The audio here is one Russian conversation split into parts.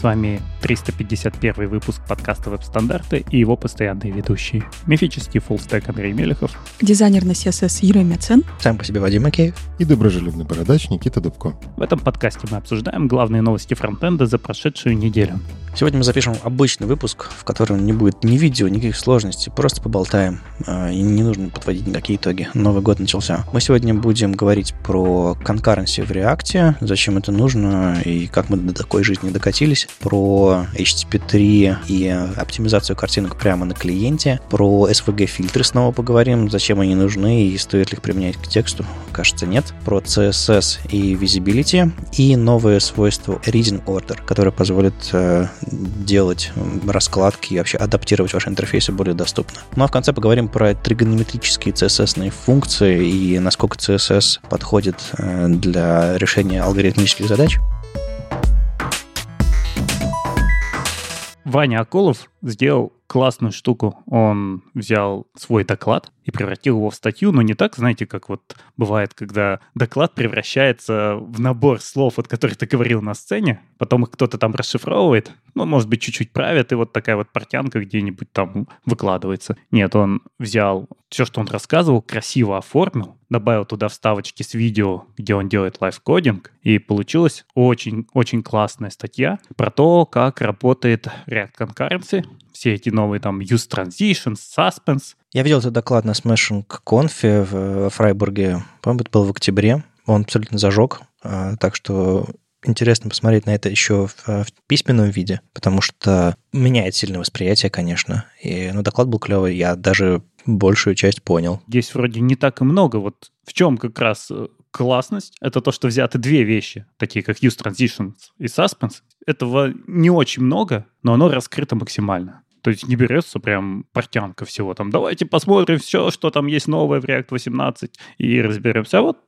С вами 351 выпуск подкаста «Веб-стандарты» и его постоянные ведущие. Мифический фуллстек Андрей Мелехов. Дизайнер на CSS Юрий Мяцен. Сам по себе Вадим Макеев. И доброжелюбный бородач Никита Дубко. В этом подкасте мы обсуждаем главные новости фронтенда за прошедшую неделю. Сегодня мы запишем обычный выпуск, в котором не будет ни видео, никаких сложностей, просто поболтаем. А, и не нужно подводить никакие итоги. Новый год начался. Мы сегодня будем говорить про конкуренцию в React, зачем это нужно и как мы до такой жизни докатились, про HTTP3 и оптимизацию картинок прямо на клиенте, про SVG-фильтры снова поговорим, зачем они нужны и стоит ли их применять к тексту. Кажется, нет. Про CSS и Visibility и новое свойство Reading Order, которое позволит э, делать раскладки и вообще адаптировать ваши интерфейсы более доступно. Ну а в конце поговорим про тригонометрические CSS функции и насколько CSS подходит э, для решения алгоритмических задач. Ваня Аколов сделал классную штуку. Он взял свой доклад и превратил его в статью, но не так, знаете, как вот бывает, когда доклад превращается в набор слов, от которых ты говорил на сцене, потом их кто-то там расшифровывает, ну, может быть, чуть-чуть правят, и вот такая вот портянка где-нибудь там выкладывается. Нет, он взял все, что он рассказывал, красиво оформил, добавил туда вставочки с видео, где он делает лайфкодинг, и получилась очень-очень классная статья про то, как работает React Concurrency, все эти новые там use transitions, suspense. Я видел этот доклад на Smashing Conf в Фрайбурге, по-моему, это было в октябре. Он абсолютно зажег, а, так что интересно посмотреть на это еще в, в письменном виде, потому что меняет сильное восприятие, конечно. И, ну, доклад был клевый, я даже большую часть понял. Здесь вроде не так и много. Вот в чем как раз э, классность? Это то, что взяты две вещи, такие как use transitions и suspense. Этого не очень много, но оно раскрыто максимально. То есть не берется прям портянка всего. Там давайте посмотрим все, что там есть новое в React 18 и разберемся. А вот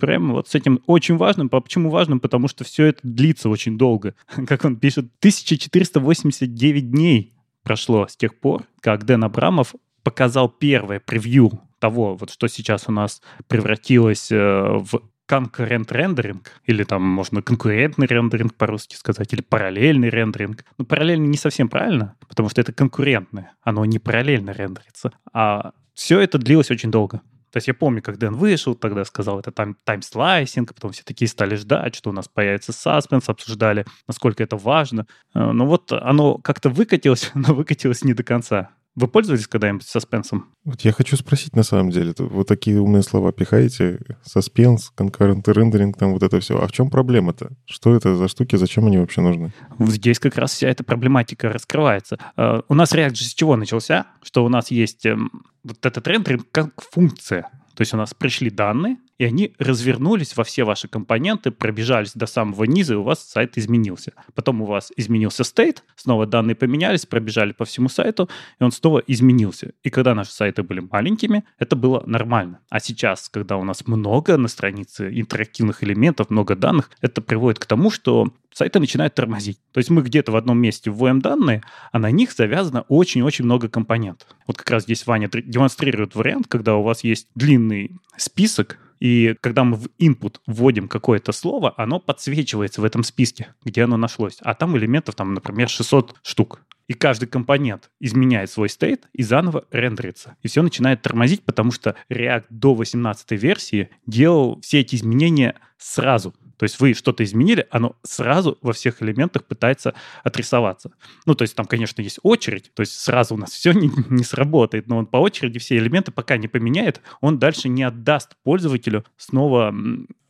прямо вот с этим очень важным. Почему важным? Потому что все это длится очень долго. Как он пишет, 1489 дней прошло с тех пор, как Дэн Абрамов показал первое превью того, вот что сейчас у нас превратилось э, в конкурент рендеринг, или там можно конкурентный рендеринг по-русски сказать, или параллельный рендеринг. Ну, параллельный не совсем правильно, потому что это конкурентное, оно не параллельно рендерится. А все это длилось очень долго. То есть я помню, как Дэн вышел, тогда сказал, это time, time slicing, потом все такие стали ждать, что у нас появится Suspense, обсуждали, насколько это важно. Э, но вот оно как-то выкатилось, но выкатилось не до конца. Вы пользовались когда-нибудь саспенсом? Вот я хочу спросить на самом деле. Вы такие умные слова пихаете. Suspense, конкурентный рендеринг, там вот это все. А в чем проблема-то? Что это за штуки? Зачем они вообще нужны? Здесь как раз вся эта проблематика раскрывается. Э, у нас React же с чего начался? Что у нас есть эм, вот этот рендеринг как функция. То есть у нас пришли данные, и они развернулись во все ваши компоненты, пробежались до самого низа, и у вас сайт изменился. Потом у вас изменился стейт, снова данные поменялись, пробежали по всему сайту, и он снова изменился. И когда наши сайты были маленькими, это было нормально. А сейчас, когда у нас много на странице интерактивных элементов, много данных, это приводит к тому, что сайты начинают тормозить. То есть мы где-то в одном месте вводим данные, а на них завязано очень-очень много компонентов. Вот как раз здесь Ваня демонстрирует вариант, когда у вас есть длинный список и когда мы в input вводим какое-то слово, оно подсвечивается в этом списке, где оно нашлось. А там элементов, там, например, 600 штук. И каждый компонент изменяет свой стейт и заново рендерится. И все начинает тормозить, потому что React до 18 версии делал все эти изменения сразу. То есть вы что-то изменили, оно сразу во всех элементах пытается отрисоваться. Ну, то есть там, конечно, есть очередь, то есть сразу у нас все не, не сработает, но он по очереди все элементы пока не поменяет, он дальше не отдаст пользователю снова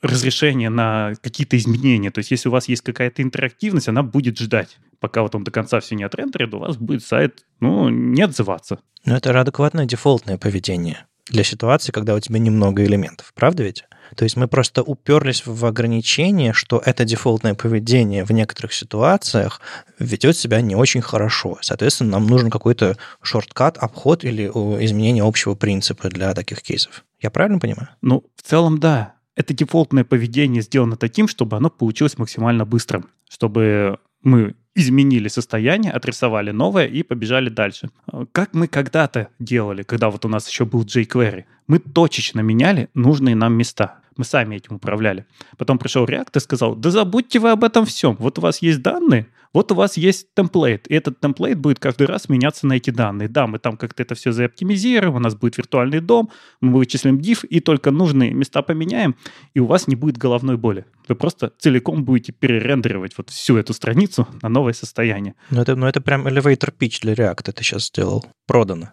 разрешение на какие-то изменения. То есть если у вас есть какая-то интерактивность, она будет ждать. Пока вот он до конца все не отрендерит, у вас будет сайт, ну, не отзываться. Но это адекватное дефолтное поведение для ситуации, когда у тебя немного элементов. Правда ведь? То есть мы просто уперлись в ограничение, что это дефолтное поведение в некоторых ситуациях ведет себя не очень хорошо. Соответственно, нам нужен какой-то шорткат, обход или изменение общего принципа для таких кейсов. Я правильно понимаю? Ну, в целом, да. Это дефолтное поведение сделано таким, чтобы оно получилось максимально быстрым, чтобы мы изменили состояние, отрисовали новое и побежали дальше. Как мы когда-то делали, когда вот у нас еще был jQuery, мы точечно меняли нужные нам места. Мы сами этим управляли. Потом пришел React и сказал, да забудьте вы об этом всем. Вот у вас есть данные, вот у вас есть темплейт, и этот темплейт будет каждый раз меняться на эти данные. Да, мы там как-то это все заоптимизируем, у нас будет виртуальный дом, мы вычислим div, и только нужные места поменяем, и у вас не будет головной боли. Вы просто целиком будете перерендеривать вот всю эту страницу на новое состояние. Ну это, ну, это прям elevator pitch для React ты сейчас сделал. Продано.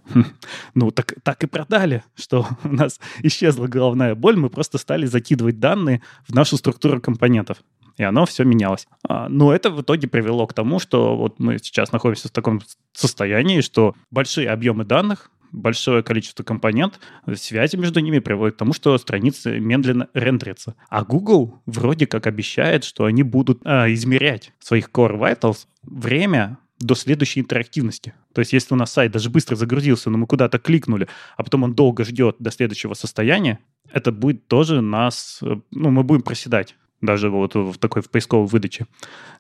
Ну, так, так и продали, что у нас исчезла головная боль, мы просто стали закидывать данные в нашу структуру компонентов и оно все менялось. А, но это в итоге привело к тому, что вот мы сейчас находимся в таком состоянии, что большие объемы данных, большое количество компонент, связи между ними приводят к тому, что страницы медленно рендерятся. А Google вроде как обещает, что они будут а, измерять своих Core Vitals время до следующей интерактивности. То есть если у нас сайт даже быстро загрузился, но мы куда-то кликнули, а потом он долго ждет до следующего состояния, это будет тоже нас, э, ну, мы будем проседать даже вот в такой в поисковой выдаче.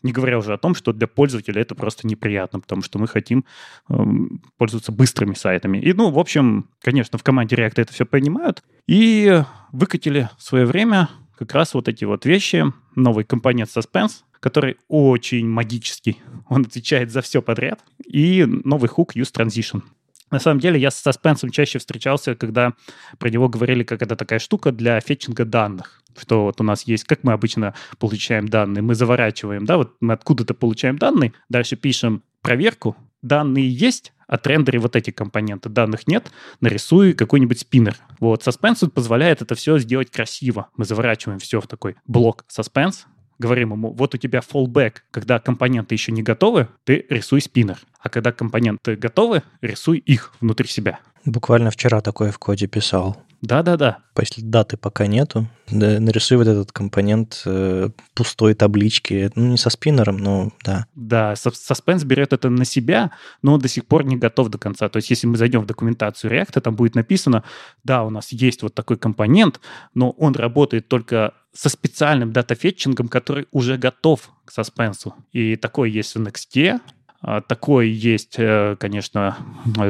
Не говоря уже о том, что для пользователя это просто неприятно, потому что мы хотим э, пользоваться быстрыми сайтами. И, ну, в общем, конечно, в команде React это все понимают. И выкатили в свое время как раз вот эти вот вещи. Новый компонент Suspense, который очень магический. Он отвечает за все подряд. И новый хук Use Transition. На самом деле я с саспенсом чаще встречался, когда про него говорили как это такая штука для фетчинга данных что вот у нас есть, как мы обычно получаем данные, мы заворачиваем, да, вот мы откуда-то получаем данные, дальше пишем проверку, данные есть, отрендери вот эти компоненты, данных нет, нарисуй какой-нибудь спиннер. Вот, Suspense позволяет это все сделать красиво. Мы заворачиваем все в такой блок Suspense, говорим ему, вот у тебя fallback, когда компоненты еще не готовы, ты рисуй спиннер. А когда компоненты готовы, рисуй их внутри себя. Буквально вчера такое в коде писал. Да-да-да. Если даты пока нету, да, нарисуй вот этот компонент э, пустой таблички. Ну, не со спиннером, но да. Да, Suspense берет это на себя, но он до сих пор не готов до конца. То есть, если мы зайдем в документацию React, там будет написано, да, у нас есть вот такой компонент, но он работает только со специальным датафетчингом, который уже готов к саспенсу. И такой есть в Next, а, такой есть, э, конечно,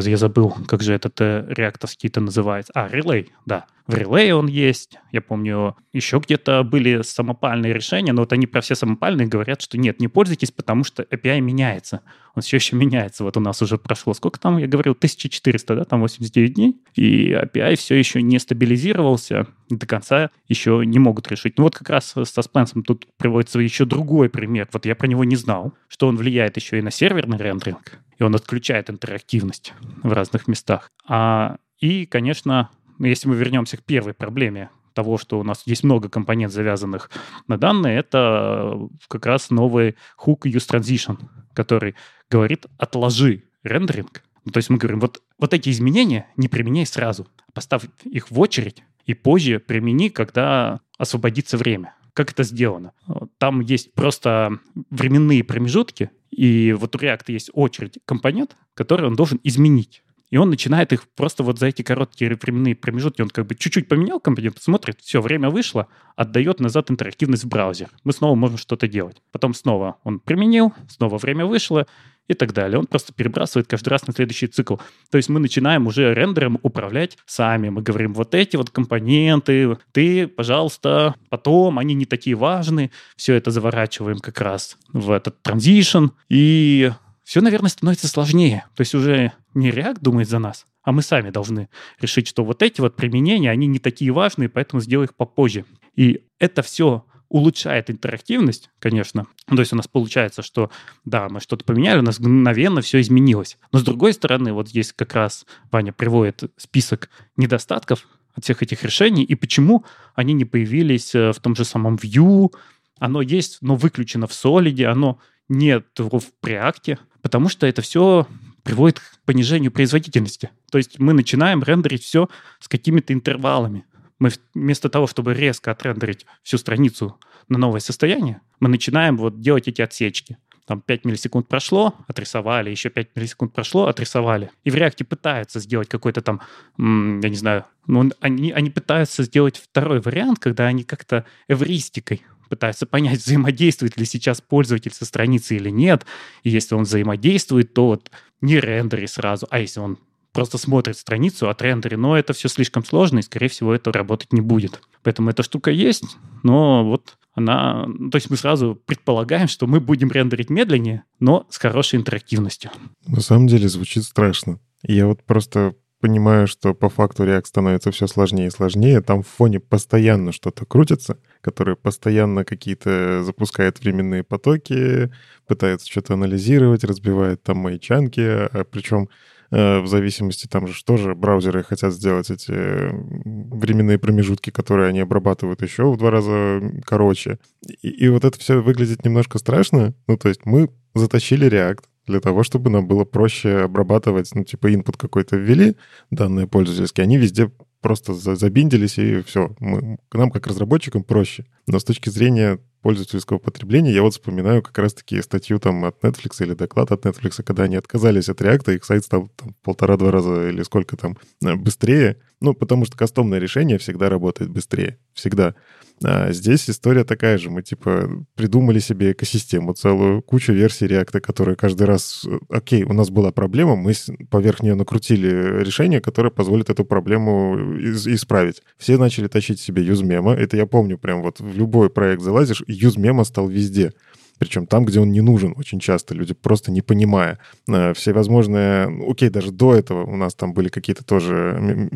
я забыл, как же этот э, реакторский-то называется. А, Relay, да. В Relay он есть. Я помню, еще где-то были самопальные решения, но вот они про все самопальные говорят, что нет, не пользуйтесь, потому что API меняется. Он все еще меняется. Вот у нас уже прошло, сколько там, я говорил, 1400, да, там 89 дней, и API все еще не стабилизировался, до конца еще не могут решить. Ну вот как раз со Спенсом тут приводится еще другой пример. Вот я про него не знал, что он влияет еще и на серверный рендеринг, и он отключает интерактивность в разных местах. А, и, конечно, если мы вернемся к первой проблеме того, что у нас есть много компонент, завязанных на данные, это как раз новый hook use transition, который говорит «отложи рендеринг». Ну, то есть мы говорим, вот, вот эти изменения не применяй сразу, поставь их в очередь и позже примени, когда освободится время. Как это сделано? Там есть просто временные промежутки, и вот у React есть очередь компонент, который он должен изменить. И он начинает их просто вот за эти короткие временные промежутки, он как бы чуть-чуть поменял компонент, смотрит, все, время вышло, отдает назад интерактивность в браузер. Мы снова можем что-то делать. Потом снова он применил, снова время вышло, и так далее. Он просто перебрасывает каждый раз на следующий цикл. То есть мы начинаем уже рендером управлять сами. Мы говорим, вот эти вот компоненты, ты, пожалуйста, потом, они не такие важны. Все это заворачиваем как раз в этот транзишн. И все, наверное, становится сложнее. То есть уже не React думает за нас, а мы сами должны решить, что вот эти вот применения, они не такие важные, поэтому сделаю их попозже. И это все улучшает интерактивность, конечно. То есть у нас получается, что да, мы что-то поменяли, у нас мгновенно все изменилось. Но с другой стороны, вот здесь как раз Ваня приводит список недостатков от всех этих решений и почему они не появились э, в том же самом Vue. Оно есть, но выключено в Solid, оно нет в Preact, потому что это все приводит к понижению производительности. То есть мы начинаем рендерить все с какими-то интервалами. Мы вместо того, чтобы резко отрендерить всю страницу на новое состояние, мы начинаем вот делать эти отсечки. Там 5 миллисекунд прошло, отрисовали, еще 5 миллисекунд прошло, отрисовали. И в React пытаются сделать какой-то там, я не знаю, ну, они, они пытаются сделать второй вариант, когда они как-то эвристикой пытаются понять, взаимодействует ли сейчас пользователь со страницей или нет. И если он взаимодействует, то вот не рендери сразу, а если он просто смотрит страницу от рендери, но это все слишком сложно, и, скорее всего, это работать не будет. Поэтому эта штука есть, но вот она... То есть мы сразу предполагаем, что мы будем рендерить медленнее, но с хорошей интерактивностью. На самом деле звучит страшно. Я вот просто понимаю, что по факту React становится все сложнее и сложнее. Там в фоне постоянно что-то крутится, которое постоянно какие-то запускает временные потоки, пытается что-то анализировать, разбивает там мои чанки, а причем э, в зависимости там же что же браузеры хотят сделать эти временные промежутки, которые они обрабатывают еще в два раза короче. И, и вот это все выглядит немножко страшно. Ну, то есть мы затащили React, для того, чтобы нам было проще обрабатывать, ну, типа, input какой-то ввели, данные пользовательские, они везде просто забиндились, и все. Мы, к нам, как разработчикам, проще. Но с точки зрения пользовательского потребления, я вот вспоминаю как раз-таки статью там от Netflix или доклад от Netflix, когда они отказались от React, их сайт стал там полтора-два раза или сколько там э, быстрее. Ну, потому что кастомное решение всегда работает быстрее. Всегда. А здесь история такая же. Мы, типа, придумали себе экосистему, целую кучу версий React, которая каждый раз... Э, окей, у нас была проблема, мы поверх нее накрутили решение, которое позволит эту проблему исправить. Все начали тащить себе юзмема. Это я помню прям вот в любой проект залазишь, юзмема стал везде. Причем там, где он не нужен очень часто, люди просто не понимая. Э, все возможные... Окей, даже до этого у нас там были какие-то тоже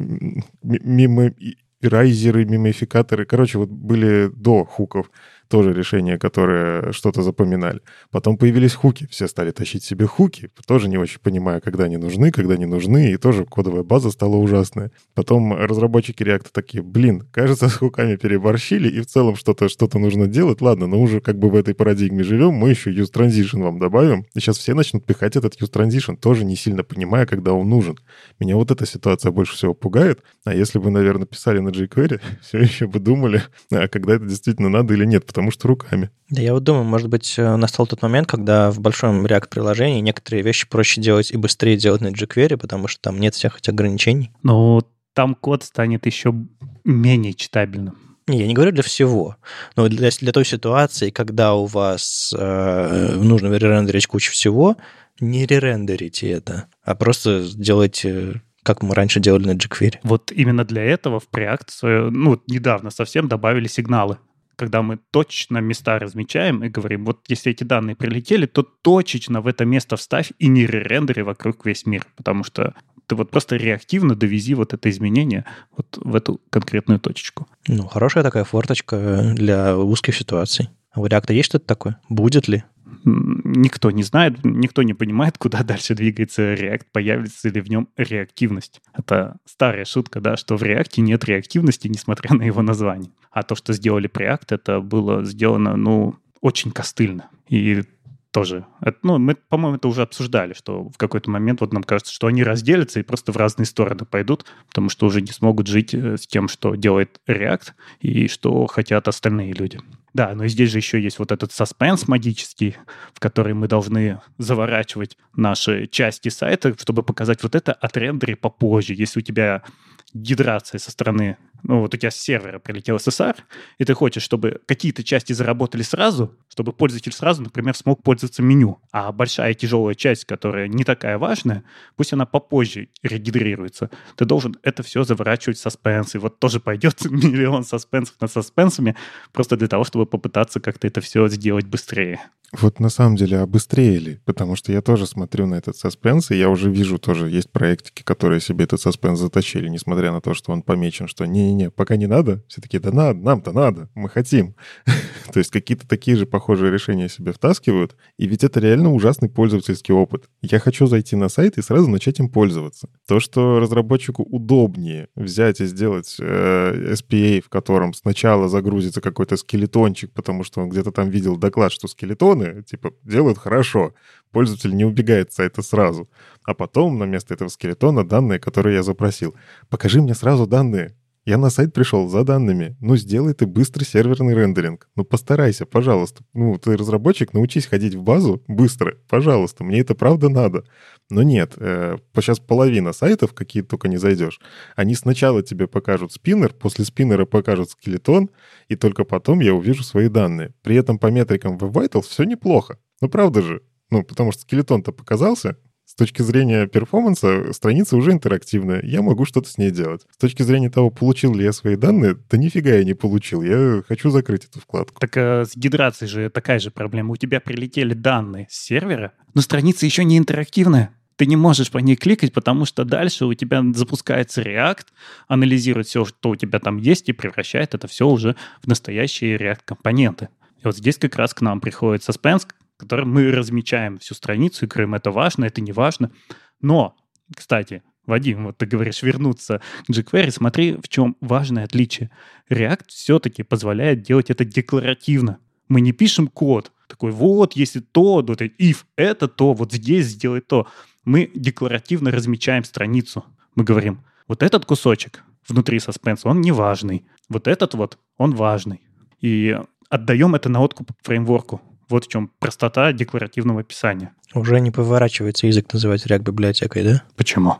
мимо райзеры, мимификаторы. Короче, вот были до хуков тоже решения, которые что-то запоминали. Потом появились хуки, все стали тащить себе хуки, тоже не очень понимая, когда они нужны, когда не нужны, и тоже кодовая база стала ужасная. Потом разработчики React такие, блин, кажется, с хуками переборщили, и в целом что-то что нужно делать. Ладно, но уже как бы в этой парадигме живем, мы еще use transition вам добавим, и сейчас все начнут пихать этот use transition, тоже не сильно понимая, когда он нужен. Меня вот эта ситуация больше всего пугает, а если бы, наверное, писали на jQuery, все еще бы думали, а когда это действительно надо или нет, потому потому что руками. Да, я вот думаю, может быть, э, настал тот момент, когда в большом React-приложении некоторые вещи проще делать и быстрее делать на jQuery, потому что там нет всех этих ограничений. Ну, там код станет еще менее читабельным. Не, я не говорю для всего, но для, для той ситуации, когда у вас э, нужно ререндерить кучу всего, не ререндерите это, а просто делайте как мы раньше делали на jQuery. Вот именно для этого в Preact, ну, недавно совсем добавили сигналы когда мы точно места размечаем и говорим, вот если эти данные прилетели, то точечно в это место вставь и не рендери вокруг весь мир, потому что ты вот просто реактивно довези вот это изменение вот в эту конкретную точечку. Ну, хорошая такая форточка для узких ситуаций. А у React есть что-то такое? Будет ли? Никто не знает, никто не понимает, куда дальше двигается React, появится ли в нем реактивность. Это старая шутка, да, что в React нет реактивности, несмотря на его название. А то, что сделали React, это было сделано, ну, очень костыльно. И тоже. Это, ну, мы, по-моему, это уже обсуждали, что в какой-то момент вот нам кажется, что они разделятся и просто в разные стороны пойдут, потому что уже не смогут жить э, с тем, что делает React и что хотят остальные люди. Да, но здесь же еще есть вот этот саспенс магический, в который мы должны заворачивать наши части сайта, чтобы показать вот это отрендери попозже. Если у тебя гидрация со стороны ну вот у тебя с сервера прилетел SSR, и ты хочешь, чтобы какие-то части заработали сразу, чтобы пользователь сразу, например, смог пользоваться меню. А большая тяжелая часть, которая не такая важная, пусть она попозже регидрируется. Ты должен это все заворачивать в саспенс. И вот тоже пойдет миллион саспенсов над саспенсами, просто для того, чтобы попытаться как-то это все сделать быстрее. Вот на самом деле, а быстрее ли? Потому что я тоже смотрю на этот саспенс, и я уже вижу тоже, есть проектики, которые себе этот саспенс заточили, несмотря на то, что он помечен, что не не-не, пока не надо. Все такие, да надо, нам-то надо, мы хотим. То есть какие-то такие же похожие решения себе втаскивают. И ведь это реально ужасный пользовательский опыт. Я хочу зайти на сайт и сразу начать им пользоваться. То, что разработчику удобнее взять и сделать э, SPA, в котором сначала загрузится какой-то скелетончик, потому что он где-то там видел доклад, что скелетоны, типа, делают хорошо. Пользователь не убегает с сайта сразу. А потом на место этого скелетона данные, которые я запросил. Покажи мне сразу данные Я на сайт пришел за данными. Ну, сделай ты быстрый серверный рендеринг. Ну, постарайся, пожалуйста. Ну, ты разработчик, научись ходить в базу быстро. Пожалуйста, мне это правда надо. Но нет, э, сейчас половина сайтов, какие только не зайдешь, они сначала тебе покажут спиннер, после спиннера покажут скелетон, и только потом я увижу свои данные. При этом по метрикам Web Vitals все неплохо. Ну, правда же? Ну, потому что скелетон-то показался, с точки зрения перформанса страница уже интерактивная, я могу что-то с ней делать. С точки зрения того, получил ли я свои данные, да нифига я не получил, я хочу закрыть эту вкладку. Так а, с гидрацией же такая же проблема. У тебя прилетели данные с сервера, но страница еще не интерактивная. Ты не можешь по ней кликать, потому что дальше у тебя запускается React, анализирует все, что у тебя там есть, и превращает это все уже в настоящие React-компоненты. И вот здесь как раз к нам приходит Suspense, которым мы размечаем всю страницу и говорим, это важно, это не важно. Но, кстати, Вадим, вот ты говоришь вернуться к jQuery, смотри, в чем важное отличие. React все-таки позволяет делать это декларативно. Мы не пишем код, такой, вот, если то, вот if это то, вот здесь сделай то. Мы декларативно размечаем страницу. Мы говорим, вот этот кусочек внутри саспенса, он не важный. Вот этот вот, он важный. И отдаем это на откуп фреймворку. Вот в чем простота декларативного описания. Уже не поворачивается язык называть React библиотекой, да? Почему?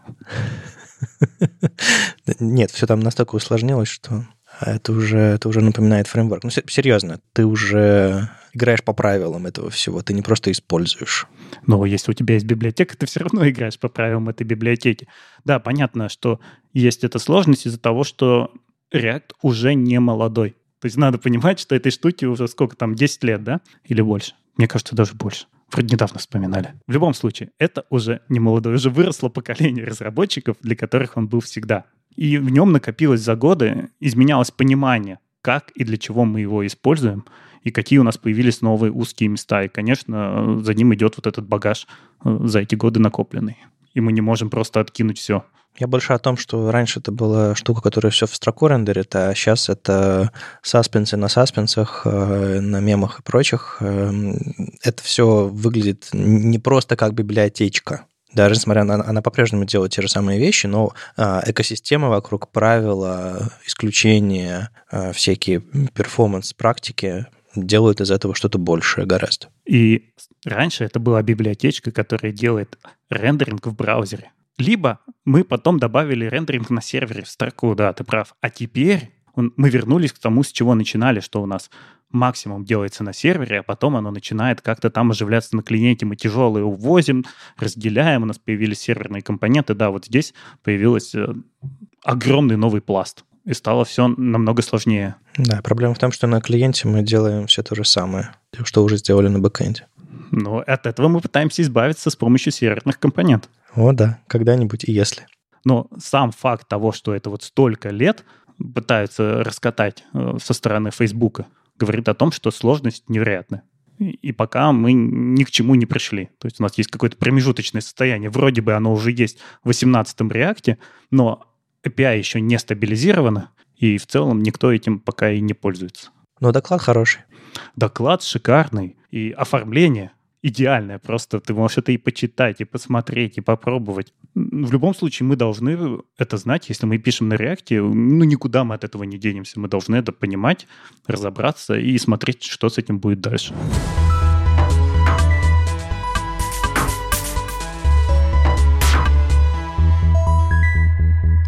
Нет, все там настолько усложнилось, что это уже, это уже напоминает фреймворк. Ну, серьезно, ты уже играешь по правилам этого всего, ты не просто используешь. Но если у тебя есть библиотека, ты все равно играешь по правилам этой библиотеки. Да, понятно, что есть эта сложность из-за того, что React уже не молодой. То есть надо понимать, что этой штуке уже сколько там, 10 лет, да? Или больше? Мне кажется, даже больше. Вроде недавно вспоминали. В любом случае, это уже не молодой, уже выросло поколение разработчиков, для которых он был всегда. И в нем накопилось за годы, изменялось понимание, как и для чего мы его используем, и какие у нас появились новые узкие места. И, конечно, за ним идет вот этот багаж э, за эти годы накопленный. И мы не можем просто откинуть все. Я больше о том, что раньше это была штука, которая все в строку рендерит, а сейчас это саспенсы на саспенсах, э, на мемах и прочих. Эм, это все выглядит не просто как библиотечка. Даже несмотря на она по-прежнему делает те же самые вещи, но а, экосистема вокруг правила, исключения, а, всякие перформанс-практики делают из этого что-то большее гораздо. И раньше это была библиотечка, которая делает рендеринг в браузере. Либо мы потом добавили рендеринг на сервере в строку, да, ты прав. А теперь мы вернулись к тому, с чего начинали, что у нас максимум делается на сервере, а потом оно начинает как-то там оживляться на клиенте. Мы тяжелые увозим, разделяем, у нас появились серверные компоненты. Да, вот здесь появился огромный новый пласт. И стало все намного сложнее. Да, проблема в том, что на клиенте мы делаем все то же самое, что уже сделали на бэкэнде. Но от этого мы пытаемся избавиться с помощью серверных компонентов. О, да, когда-нибудь и если. Но сам факт того, что это вот столько лет пытаются раскатать э, со стороны Фейсбука, говорит о том, что сложность невероятная. И пока мы ни к чему не пришли. То есть у нас есть какое-то промежуточное состояние. Вроде бы оно уже есть в 18-м реакте, но API еще не стабилизировано, и в целом никто этим пока и не пользуется. Но доклад хороший. Доклад шикарный, и оформление идеальная. Просто ты можешь это и почитать, и посмотреть, и попробовать. В любом случае мы должны это знать. Если мы пишем на реакте, ну никуда мы от этого не денемся. Мы должны это понимать, разобраться и смотреть, что с этим будет дальше.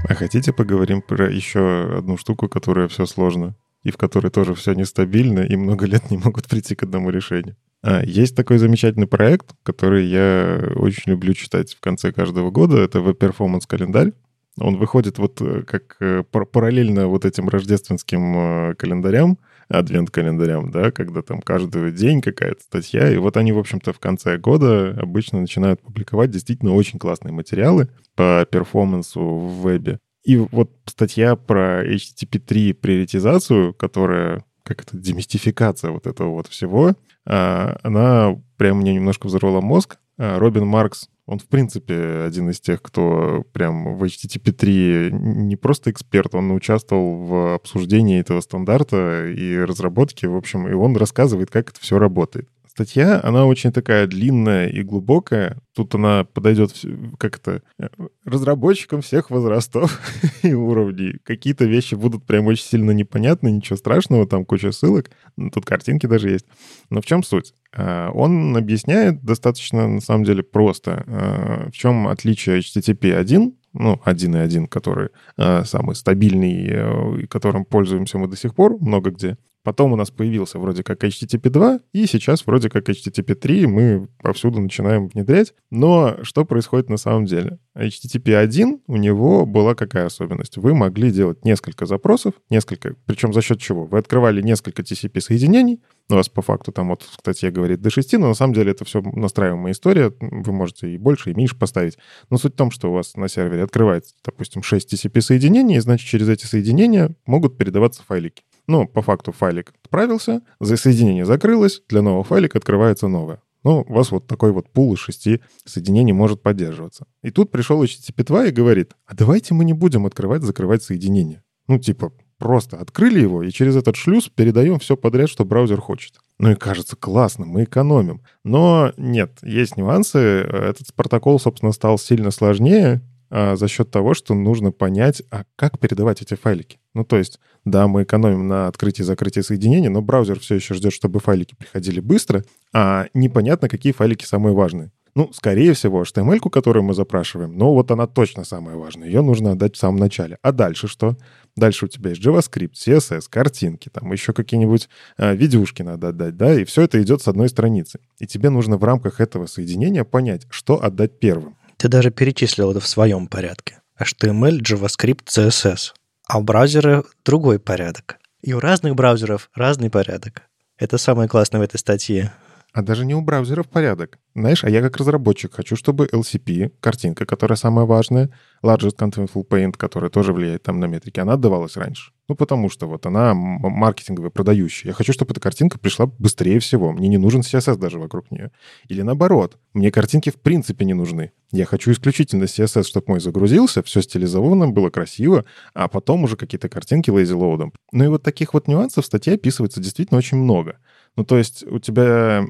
А хотите поговорим про еще одну штуку, которая все сложно, и в которой тоже все нестабильно, и много лет не могут прийти к одному решению? А, есть такой замечательный проект, который я очень люблю читать в конце каждого года. Это web performance календарь. Он выходит вот э, как э, параллельно вот этим рождественским э, календарям, адвент-календарям, да, когда там каждый день какая-то статья. И вот они, в общем-то, в конце года обычно начинают публиковать действительно очень классные материалы по перформансу в вебе. И вот статья про HTTP3 приоритизацию, которая как это, демистификация вот этого вот всего, а, она прям мне немножко взорвала мозг. А, Робин Маркс, он, в принципе, один из тех, кто прям в HTTP3 не просто эксперт, он участвовал в обсуждении этого стандарта и разработке, в общем, и он рассказывает, как это все работает. Статья, она очень такая длинная и глубокая. Тут она подойдет как то э, разработчикам всех возрастов и уровней. Какие-то вещи будут прям очень сильно непонятны, ничего страшного, там куча ссылок, тут картинки даже есть. Но в чем суть? А, он объясняет достаточно, на самом деле, просто, а, в чем отличие HTTP 1 ну, 1.1, который э, самый стабильный, э, которым пользуемся мы до сих пор много где, Потом у нас появился вроде как HTTP 2, и сейчас вроде как HTTP 3 мы повсюду начинаем внедрять. Но что происходит на самом деле? HTTP 1, у него была какая особенность? Вы могли делать несколько запросов, несколько, причем за счет чего? Вы открывали несколько TCP-соединений, у вас по факту там вот в статье говорит до 6, но на самом деле это все настраиваемая история, вы можете и больше, и меньше поставить. Но суть в том, что у вас на сервере открывается, допустим, 6 TCP-соединений, и значит через эти соединения могут передаваться файлики. Ну, по факту файлик отправился, за соединение закрылось, для нового файлика открывается новое. Ну, у вас вот такой вот пул из шести соединений может поддерживаться. И тут пришел HTTP 2 и говорит, а давайте мы не будем открывать, закрывать соединение. Ну, типа, просто открыли его и через этот шлюз передаем все подряд, что браузер хочет. Ну и кажется, классно, мы экономим. Но нет, есть нюансы. Этот протокол, собственно, стал сильно сложнее, за счет того, что нужно понять, а как передавать эти файлики. Ну, то есть, да, мы экономим на открытии и закрытии соединения, но браузер все еще ждет, чтобы файлики приходили быстро, а непонятно, какие файлики самые важные. Ну, скорее всего, HTML, которую мы запрашиваем, но вот она точно самая важная. Ее нужно отдать в самом начале. А дальше что? Дальше у тебя есть JavaScript, CSS, картинки, там еще какие-нибудь э, видюшки надо отдать, да, и все это идет с одной страницы. И тебе нужно в рамках этого соединения понять, что отдать первым. Ты даже перечислил это в своем порядке. HTML, JavaScript, CSS. А у браузера другой порядок. И у разных браузеров разный порядок. Это самое классное в этой статье. А даже не у браузеров порядок. Знаешь, а я как разработчик хочу, чтобы LCP, картинка, которая самая важная, Largest Contentful Paint, которая тоже влияет там на метрики, она отдавалась раньше. Ну, потому что вот она маркетинговая, продающая. Я хочу, чтобы эта картинка пришла быстрее всего. Мне не нужен CSS даже вокруг нее. Или наоборот, мне картинки в принципе не нужны. Я хочу исключительно CSS, чтобы мой загрузился, все стилизовано, было красиво, а потом уже какие-то картинки load. Ну и вот таких вот нюансов в статье описывается действительно очень много. Ну, то есть у тебя,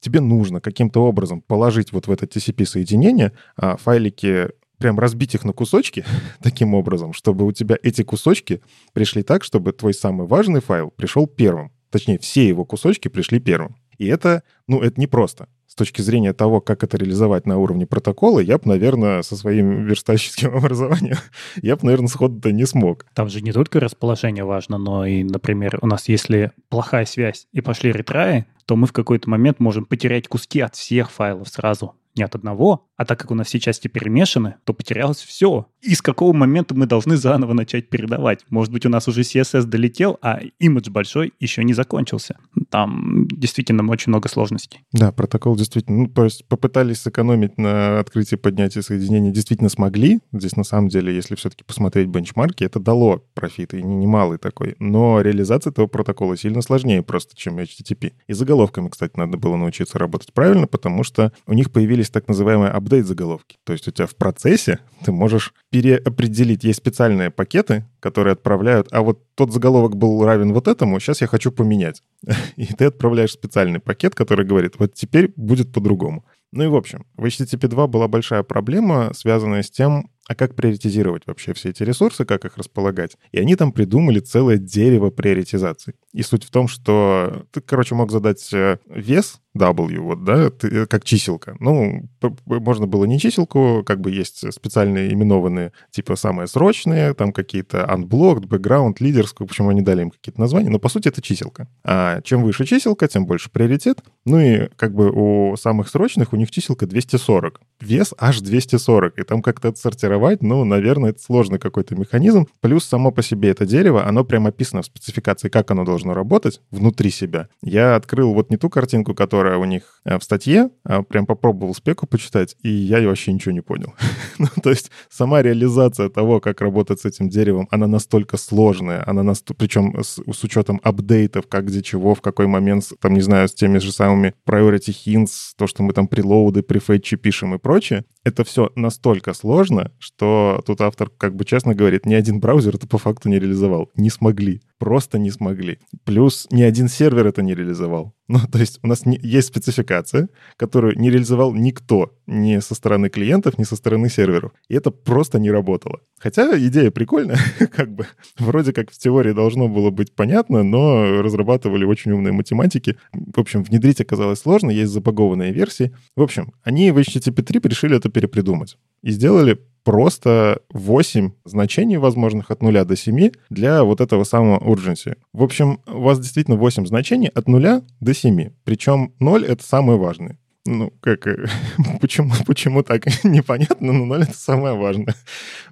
тебе нужно каким-то образом положить вот в это TCP-соединение а, файлики, прям разбить их на кусочки таким образом, чтобы у тебя эти кусочки пришли так, чтобы твой самый важный файл пришел первым. Точнее, все его кусочки пришли первым. И это, ну, это непросто с точки зрения того, как это реализовать на уровне протокола, я бы, наверное, со своим верстальщическим образованием, я бы, наверное, сходу-то не смог. Там же не только расположение важно, но и, например, у нас если плохая связь и пошли ретраи, то мы в какой-то момент можем потерять куски от всех файлов сразу не от одного, а так как у нас все части перемешаны, то потерялось все. И с какого момента мы должны заново начать передавать? Может быть, у нас уже CSS долетел, а имидж большой еще не закончился. Там действительно очень много сложностей. Да, протокол действительно... Ну, то есть попытались сэкономить на открытии поднятия соединений, действительно смогли. Здесь на самом деле, если все-таки посмотреть бенчмарки, это дало профит, и немалый такой. Но реализация этого протокола сильно сложнее просто, чем HTTP. И заголовками, кстати, надо было научиться работать правильно, потому что у них появились так называемые апдейт заголовки. То есть у тебя в процессе ты можешь переопределить. Есть специальные пакеты, которые отправляют, а вот тот заголовок был равен вот этому, сейчас я хочу поменять. И ты отправляешь специальный пакет, который говорит, вот теперь будет по-другому. Ну и в общем, в HTTP 2 была большая проблема, связанная с тем, а как приоритизировать вообще все эти ресурсы, как их располагать. И они там придумали целое дерево приоритизации. И суть в том, что ты, короче, мог задать э, вес W, вот, да, э, как чиселка. Ну, можно было не чиселку, как бы есть специальные именованные, типа самые срочные, там какие-то unblocked, background, лидерскую, почему они дали им какие-то названия, но по сути это чиселка. А чем выше чиселка, тем больше приоритет. Ну и как бы у самых срочных у них чиселка 240. Вес аж 240, и там как-то отсортировать ну, наверное, это сложный какой-то механизм. Плюс само по себе это дерево, оно прям описано в спецификации, как оно должно работать внутри себя. Я открыл вот не ту картинку, которая у них э, в статье, а прям попробовал спеку почитать, и я вообще ничего не понял. ну, то есть сама реализация того, как работать с этим деревом, она настолько сложная, она наст... причем с, с учетом апдейтов, как где чего, в какой момент, там, не знаю, с теми же самыми priority hints, то, что мы там прилоуды, префетчи пишем и прочее, это все настолько сложно, что тут автор как бы честно говорит, ни один браузер это по факту не реализовал. Не смогли. просто не смогли. Плюс ни один сервер это не реализовал. Ну, то есть у нас не, есть спецификация, которую не реализовал никто, ни со стороны клиентов, ни со стороны серверов. И это просто не работало. Хотя идея прикольная, как бы. Вроде как в теории должно было быть понятно, но разрабатывали очень умные математики. В общем, внедрить оказалось сложно, есть забагованные версии. В общем, они в HTTP3 решили это перепридумать. И сделали просто 8 значений возможных от 0 до 7 для вот этого самого urgency. В общем, у вас действительно 8 значений от 0 до 7. Причем 0 — это самое важное. Ну, как, э, почему, почему так, непонятно, но 0 — это самое важное.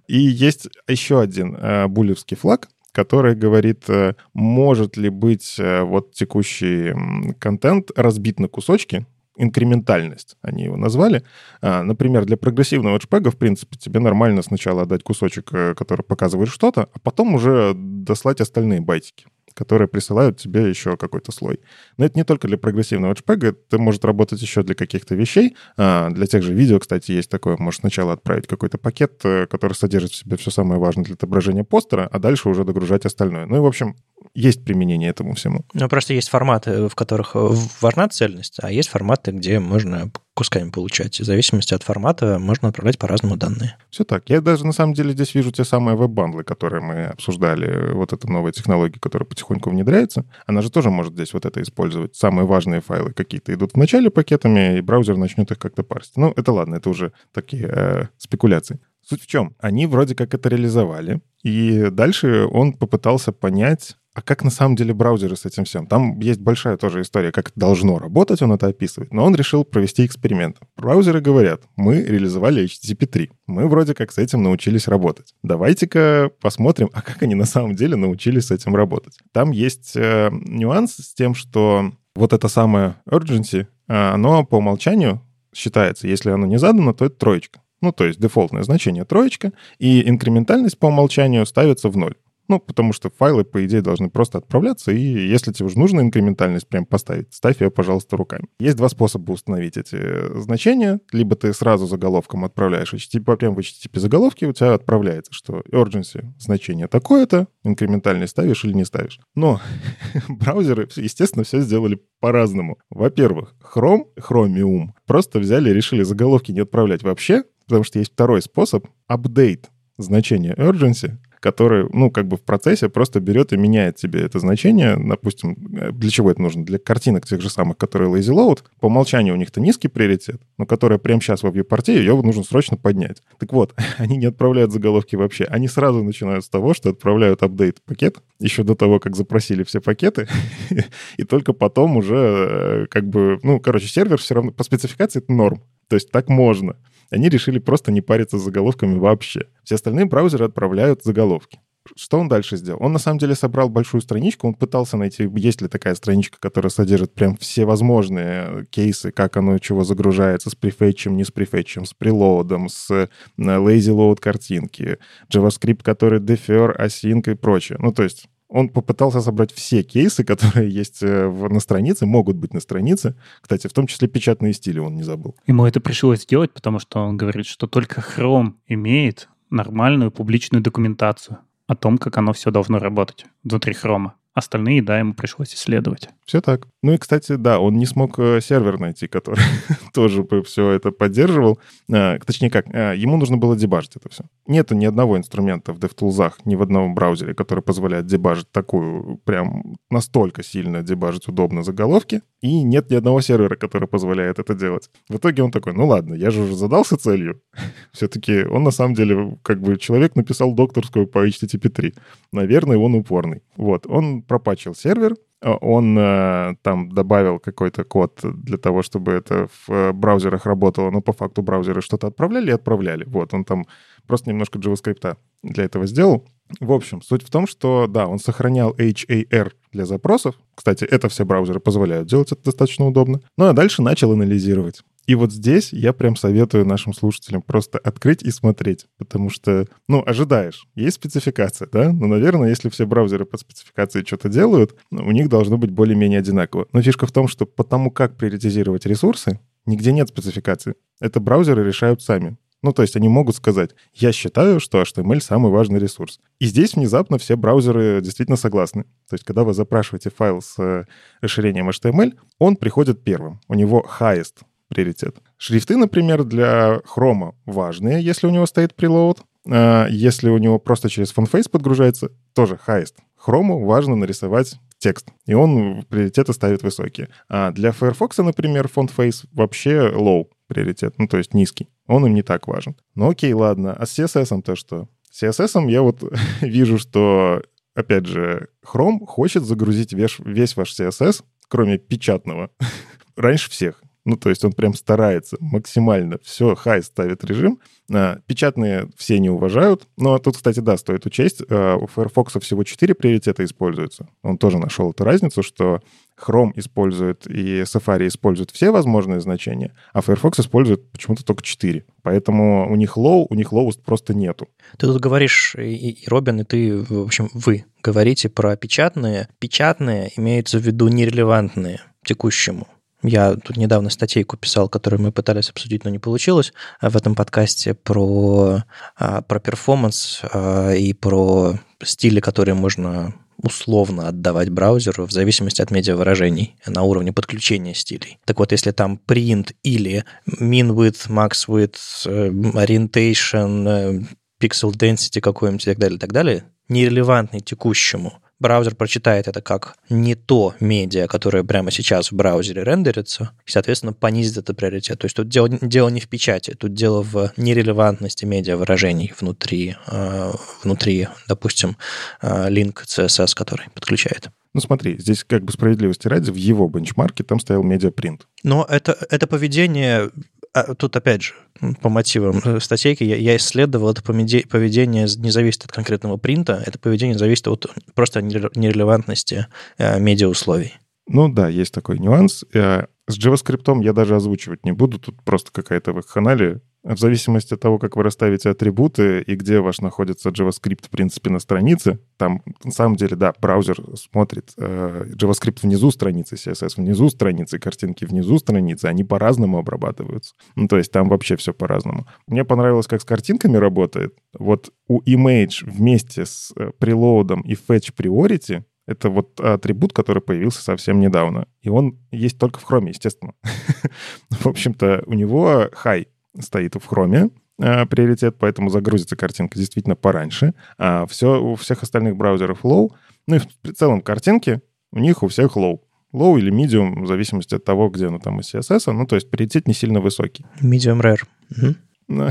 И есть еще один э, булевский флаг, который говорит, э, может ли быть э, вот текущий контент разбит на кусочки, инкрементальность, они его назвали. А, например, для прогрессивного JPEG, в принципе, тебе нормально сначала отдать кусочек, э, который показывает что-то, а потом уже дослать остальные байтики которые присылают тебе еще какой-то слой. Но это не только для прогрессивного JPEG, это может работать еще для каких-то вещей. А, для тех же видео, кстати, есть такое. Можешь сначала отправить какой-то пакет, э, который содержит в себе все самое важное для отображения постера, а дальше уже догружать остальное. Ну и, в общем, есть применение этому всему. Ну, просто есть форматы, в которых важна цельность, а есть форматы, где можно кусками получать. В зависимости от формата можно отправлять по-разному данные. Все так. Я даже на самом деле здесь вижу те самые веб-бандлы, которые мы обсуждали, вот эта новая технология, которая потихоньку внедряется. Она же тоже может здесь вот это использовать. Самые важные файлы какие-то идут в начале пакетами, и браузер начнет их как-то парсить. Ну, это ладно, это уже такие э, спекуляции. Суть в чем? Они вроде как это реализовали, и дальше он попытался понять, а как на самом деле браузеры с этим всем? Там есть большая тоже история, как это должно работать, он это описывает. Но он решил провести эксперимент. Браузеры говорят, мы реализовали HTTP 3. Мы вроде как с этим научились работать. Давайте-ка посмотрим, а как они на самом деле научились с этим работать. Там есть э, нюанс с тем, что вот это самое urgency, э, оно по умолчанию считается, если оно не задано, то это троечка. Ну, то есть дефолтное значение троечка, и инкрементальность по умолчанию ставится в ноль. Ну, потому что файлы, по идее, должны просто отправляться, и если тебе уже нужно инкрементальность прям поставить, ставь ее, пожалуйста, руками. Есть два способа установить эти значения. Либо ты сразу заголовком отправляешь HTTP, прям в HTTP заголовке у тебя отправляется, что urgency значение такое-то, инкрементальность ставишь или не ставишь. Но браузеры, естественно, все сделали по-разному. Во-первых, Chrome, Chromium просто взяли и решили заголовки не отправлять вообще, потому что есть второй способ — update значение urgency который, ну, как бы в процессе просто берет и меняет тебе это значение. Допустим, э, для чего это нужно? Для картинок тех же самых, которые lazy load. По умолчанию у них-то низкий приоритет, но которая прямо сейчас во viewport, ее нужно срочно поднять. Так вот, они не отправляют заголовки вообще. Они сразу начинают с того, что отправляют апдейт пакет, еще до того, как запросили все пакеты, и только потом уже э, как бы, ну, короче, сервер все равно по спецификации это норм. То есть так можно. Они решили просто не париться с заголовками вообще. Все остальные браузеры отправляют заголовки. Что он дальше сделал? Он на самом деле собрал большую страничку, он пытался найти, есть ли такая страничка, которая содержит прям все возможные кейсы, как оно чего загружается с префетчем, не с префетчем, с прилоудом, с э, lazy load картинки, JavaScript, который defer, async и прочее. Ну, то есть он попытался собрать все кейсы, которые есть э, на странице, могут быть на странице. Кстати, в том числе печатные стили он не забыл. Ему это пришлось сделать, потому что он говорит, что только Chrome имеет нормальную публичную документацию о том, как оно все должно работать внутри Chrome. Остальные, да, ему пришлось исследовать. Все так. Ну и, кстати, да, он не смог э, сервер найти, который тоже бы все это поддерживал. А, точнее как, а, ему нужно было дебажить это все. Нету ни одного инструмента в DevTools, ни в одном браузере, который позволяет дебажить такую, прям настолько сильно дебажить удобно заголовки. И нет ни одного сервера, который позволяет это делать. В итоге он такой, ну ладно, я же уже задался целью. Все-таки он на самом деле, как бы, человек написал докторскую по HTTP 3. Наверное, он упорный. Вот, он пропачил сервер, он э, там добавил какой-то код для того, чтобы это в э, браузерах работало, но по факту браузеры что-то отправляли и отправляли. Вот, он там просто немножко JavaScript для этого сделал. В общем, суть в том, что, да, он сохранял HAR для запросов. Кстати, это все браузеры позволяют делать это достаточно удобно. Ну а дальше начал анализировать. И вот здесь я прям советую нашим слушателям просто открыть и смотреть, потому что, ну, ожидаешь, есть спецификация, да? Но, наверное, если все браузеры под спецификацией что-то делают, ну, у них должно быть более-менее одинаково. Но фишка в том, что потому как приоритизировать ресурсы, нигде нет спецификации. Это браузеры решают сами. Ну, то есть они могут сказать, я считаю, что HTML самый важный ресурс. И здесь внезапно все браузеры действительно согласны. То есть когда вы запрашиваете файл с э, расширением HTML, он приходит первым. У него highest приоритет. Шрифты, например, для Chrome важные, если у него стоит preload. А если у него просто через фонфейс подгружается, тоже highest. Chrome важно нарисовать текст, и он приоритеты ставит высокие. А для Firefox, например, фонд-фейс вообще low приоритет, ну, то есть низкий. Он им не так важен. Ну, окей, ладно. А с CSS-то что? С CSS я вот вижу, что, опять же, Chrome хочет загрузить весь, весь ваш CSS, кроме печатного, раньше всех. Ну, то есть он прям старается максимально. Все, хай ставит режим. А, печатные все не уважают. Но тут, кстати, да, стоит учесть, а, у Firefox всего 4 приоритета используются. Он тоже нашел эту разницу, что Chrome использует и Safari используют все возможные значения, а Firefox использует почему-то только 4. Поэтому у них low, у них low просто нету. Ты тут говоришь, и, и Робин, и ты, в общем, вы говорите про печатные. Печатные имеются в виду нерелевантные текущему. Я тут недавно статейку писал, которую мы пытались обсудить, но не получилось в этом подкасте про, а, про перформанс а, и про стили, которые можно условно отдавать браузеру в зависимости от медиавыражений на уровне подключения стилей. Так вот, если там print или min width, max width, э, orientation, э, pixel density какой-нибудь и так далее, и так далее, нерелевантный текущему – браузер прочитает это как не то медиа, которое прямо сейчас в браузере рендерится, и, соответственно, понизит этот приоритет. То есть тут дело, дело не в печати, тут дело в нерелевантности медиа выражений внутри, э, внутри допустим, э, link CSS, который подключает. Ну смотри, здесь как бы справедливости ради, в его бенчмарке там стоял медиапринт. Но это, это поведение а, тут опять же, по мотивам э, статейки я, я исследовал, это поведение не зависит от конкретного принта, это поведение зависит от просто нерелевантности э, медиаусловий. Ну да, есть такой нюанс. Э, с JavaScript я даже озвучивать не буду, тут просто какая-то в их канале в зависимости от того, как вы расставите атрибуты и где ваш находится JavaScript, в принципе, на странице, там, на самом деле, да, браузер смотрит э, JavaScript внизу страницы, CSS внизу страницы, картинки внизу страницы, они по-разному обрабатываются. Ну, то есть там вообще все по-разному. Мне понравилось, как с картинками работает. Вот у image вместе с э, прелоудом и fetch priority это вот атрибут, который появился совсем недавно. И он есть только в Chrome, естественно. В общем-то, у него high стоит в хроме, э, приоритет, поэтому загрузится картинка действительно пораньше. А все, у всех остальных браузеров low. Ну и в целом картинки у них у всех low. Low или medium, в зависимости от того, где оно там из CSS. Ну, то есть приоритет не сильно высокий. Medium rare. Угу.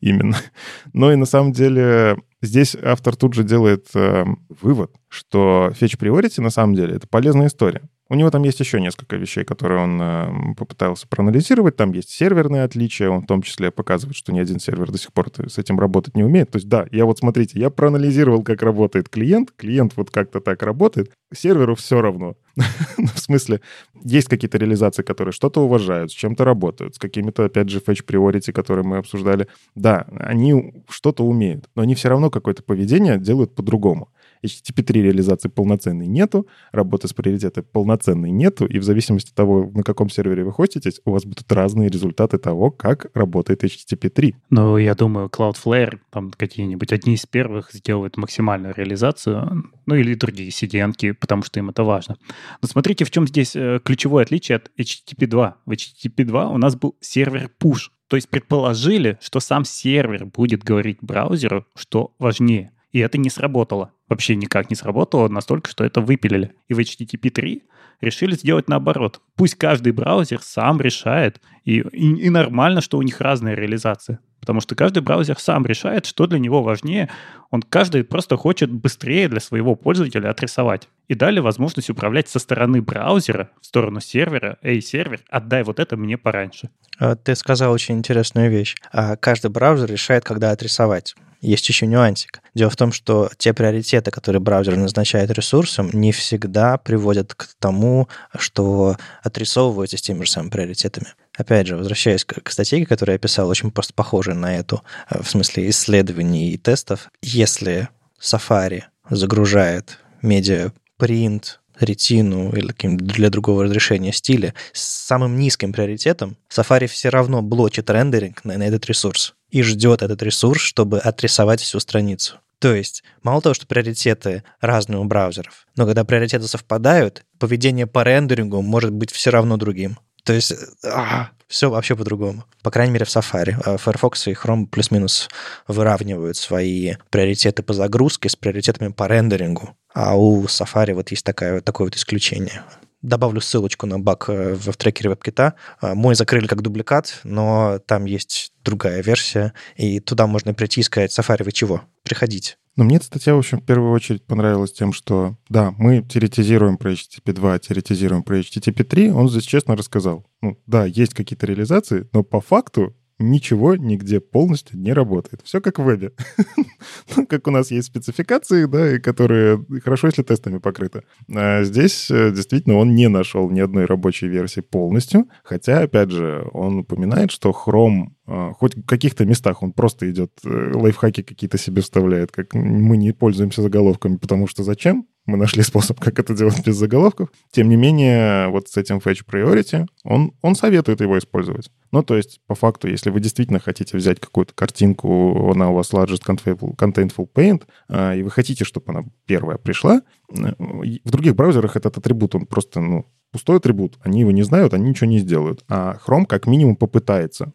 Именно. Но и на самом деле здесь автор тут же делает э, вывод, что fetch priority на самом деле это полезная история. У него там есть еще несколько вещей, которые он э, попытался проанализировать. Там есть серверные отличия. Он в том числе показывает, что ни один сервер до сих пор с этим работать не умеет. То есть да, я вот смотрите, я проанализировал, как работает клиент. Клиент вот как-то так работает. Серверу все равно. Ну, в смысле, есть какие-то реализации, которые что-то уважают, с чем-то работают, с какими-то, опять же, fetch priority, которые мы обсуждали. Да, они что-то умеют, но они все равно какое-то поведение делают по-другому. HTTP3 реализации полноценной нету, работы с приоритетой полноценной нету, и в зависимости от того, на каком сервере вы хоститесь, у вас будут разные результаты того, как работает HTTP3. Ну, я думаю, Cloudflare, там какие-нибудь одни из первых сделают максимальную реализацию, ну или другие CDN, потому что им это важно. Но смотрите, в чем здесь э, ключевое отличие от HTTP 2. В HTTP 2 у нас был сервер push, то есть предположили, что сам сервер будет говорить браузеру, что важнее. И это не сработало. Вообще никак не сработало настолько, что это выпилили. И в HTTP 3 решили сделать наоборот. Пусть каждый браузер сам решает. И, и, и нормально, что у них разная реализация. Потому что каждый браузер сам решает, что для него важнее. Он каждый просто хочет быстрее для своего пользователя отрисовать. И дали возможность управлять со стороны браузера в сторону сервера. Эй, сервер, отдай вот это мне пораньше. А, ты сказал очень интересную вещь. А, каждый браузер решает, когда отрисовать есть еще нюансик. Дело в том, что те приоритеты, которые браузер назначает ресурсам, не всегда приводят к тому, что отрисовываются с теми же самыми приоритетами. Опять же, возвращаясь к, к статье, которую я писал, очень просто похожая на эту, э, в смысле исследований и тестов. Если Safari загружает медиа print, ретину или для другого разрешения стиля с самым низким приоритетом, Safari все равно блочит рендеринг на, на этот ресурс и ждет этот ресурс, чтобы отрисовать всю страницу. То есть, мало того, что приоритеты разные у браузеров, но когда приоритеты совпадают, поведение по рендерингу может быть все равно другим. То есть, а, все вообще по-другому. По крайней мере, в Safari. А Firefox и Chrome плюс-минус выравнивают свои приоритеты по загрузке с приоритетами по рендерингу. А у Safari вот есть такая, такое вот исключение. Добавлю ссылочку на баг э, в, трекере WebKit. А, мой закрыли как дубликат, но там есть другая версия, и туда можно прийти и сказать, Safari, вы чего? Приходите. Но мне эта статья, в общем, в первую очередь понравилась тем, что, да, мы теоретизируем про HTTP 2, теоретизируем про HTTP 3, он здесь честно рассказал. Ну, да, есть какие-то реализации, но по факту ничего нигде полностью не работает. Все как в вебе. ну, как у нас есть спецификации, да, и которые хорошо, если тестами покрыты. А здесь э, действительно он не нашел ни одной рабочей версии полностью, хотя, опять же, он упоминает, что Chrome а, хоть в каких-то местах он просто идет, э, лайфхаки какие-то себе вставляет, как мы не пользуемся заголовками, потому что зачем? Мы нашли способ, как это делать без заголовков. Тем не менее, вот с этим Fetch Priority, он, он советует его использовать. Ну, то есть, по факту, если вы действительно хотите взять какую-то картинку, она у вас largest contentful paint, а, и вы хотите, чтобы она первая пришла, э, в других браузерах этот атрибут, он просто, ну, пустой атрибут. Они его не знают, они ничего не сделают. А Chrome как минимум попытается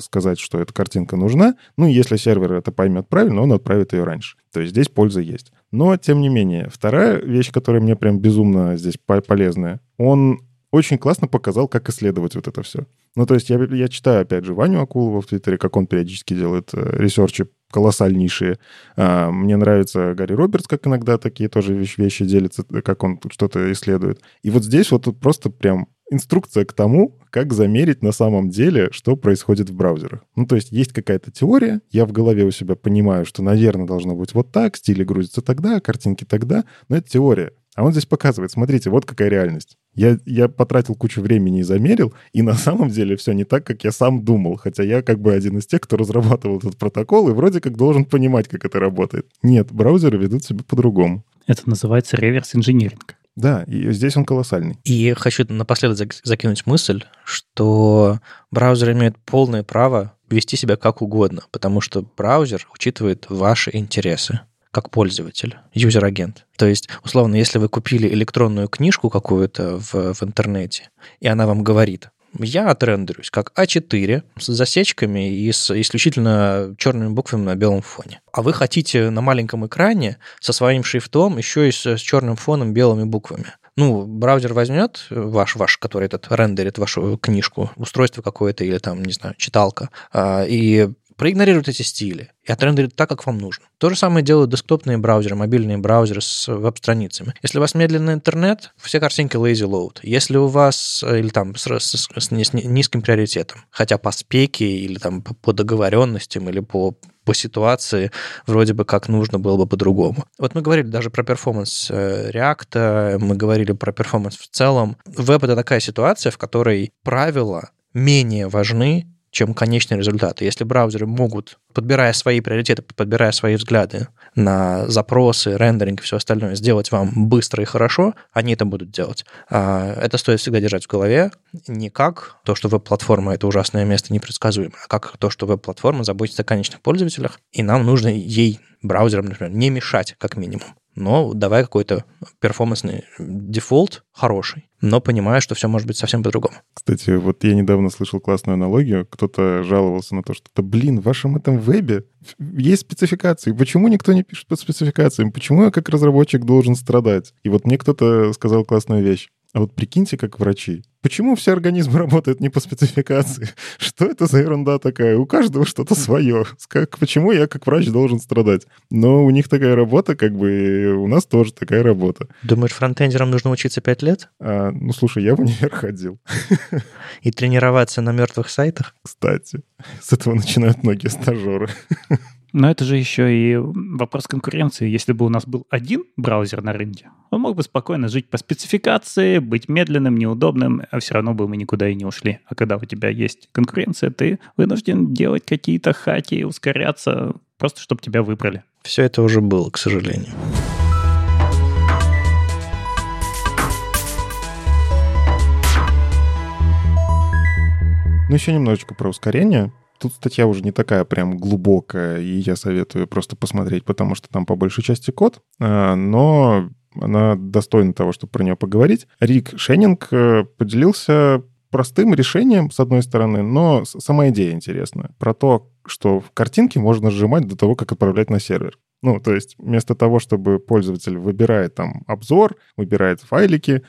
сказать, что эта картинка нужна. Ну, если сервер это поймет правильно, он отправит ее раньше. То есть здесь польза есть. Но, тем не менее, вторая вещь, которая мне прям безумно здесь полезная, он очень классно показал, как исследовать вот это все. Ну, то есть я, я читаю, опять же, Ваню Акулова в Твиттере, как он периодически делает э, ресерчи колоссальнейшие. А, мне нравится Гарри Робертс, как иногда такие тоже вещи, делятся, как он что-то исследует. И вот здесь вот просто прям инструкция к тому, как замерить на самом деле, что происходит в браузерах. Ну, то есть есть какая-то теория, я в голове у себя понимаю, что, наверное, должно быть вот так, стили грузятся тогда, картинки тогда, но это теория. А он здесь показывает, смотрите, вот какая реальность. Я, я потратил кучу времени и замерил, и на самом деле все не так, как я сам думал, хотя я как бы один из тех, кто разрабатывал этот протокол и вроде как должен понимать, как это работает. Нет, браузеры ведут себя по-другому. Это называется реверс-инжиниринг. Да, и здесь он колоссальный. И хочу напоследок закинуть мысль, что браузер имеет полное право вести себя как угодно, потому что браузер учитывает ваши интересы как пользователь, user agent. То есть, условно, если вы купили электронную книжку какую-то в, в интернете, и она вам говорит, я отрендерюсь как А4 с засечками и с исключительно черными буквами на белом фоне. А вы хотите на маленьком экране со своим шрифтом еще и с, с черным фоном белыми буквами. Ну, браузер возьмет ваш, ваш, который этот рендерит вашу книжку, устройство какое-то или там, не знаю, читалка, а, и проигнорирует эти стили и отрендерит так, как вам нужно. То же самое делают десктопные браузеры, мобильные браузеры с веб-страницами. Если у вас медленный интернет, все картинки lazy load. Если у вас, э, или там с, с, с, с низким приоритетом, хотя по спеке или там по, по договоренностям или по по ситуации вроде бы как нужно было бы по-другому. Вот мы говорили даже про performance э, React, мы говорили про performance в целом. Веб — это такая ситуация, в которой правила менее важны, чем конечный результат. Если браузеры могут, подбирая свои приоритеты, подбирая свои взгляды на запросы, рендеринг и все остальное, сделать вам быстро и хорошо, они это будут делать. А, это стоит всегда держать в голове. Не как то, что веб-платформа — это ужасное место непредсказуемое, а как то, что веб-платформа заботится о конечных пользователях, и нам нужно ей, браузерам, например, не мешать, как минимум но давай какой-то перформансный дефолт хороший, но понимая, что все может быть совсем по-другому. Кстати, вот я недавно слышал классную аналогию. Кто-то жаловался на то, что да блин, в вашем этом вебе есть спецификации. Почему никто не пишет под спецификациями? Почему я как разработчик должен страдать? И вот мне кто-то сказал классную вещь. А вот прикиньте, как врачи. Почему все организмы работают не по спецификации? Что это за ерунда такая? У каждого что-то свое. Как, почему я как врач должен страдать? Но у них такая работа, как бы у нас тоже такая работа. Думаешь, фронтендерам нужно учиться пять лет? А, ну, слушай, я в универ ходил. И тренироваться на мертвых сайтах? Кстати, с этого начинают многие стажеры. Но это же еще и вопрос конкуренции. Если бы у нас был один браузер на рынке, он мог бы спокойно жить по спецификации, быть медленным, неудобным, а все равно бы мы никуда и не ушли. А когда у тебя есть конкуренция, ты вынужден делать какие-то хаки, ускоряться, просто чтобы тебя выбрали. Все это уже было, к сожалению. Ну, еще немножечко про ускорение. Тут статья уже не такая прям глубокая, и я советую просто посмотреть, потому что там по большей части код, а, но она достойна того, чтобы про нее поговорить. Рик Шеннинг э, поделился простым решением, с одной стороны, но сама идея интересная. Про то, что картинки можно сжимать до того, как отправлять на сервер. Ну, то есть вместо того, чтобы пользователь выбирает там обзор, выбирает файлики,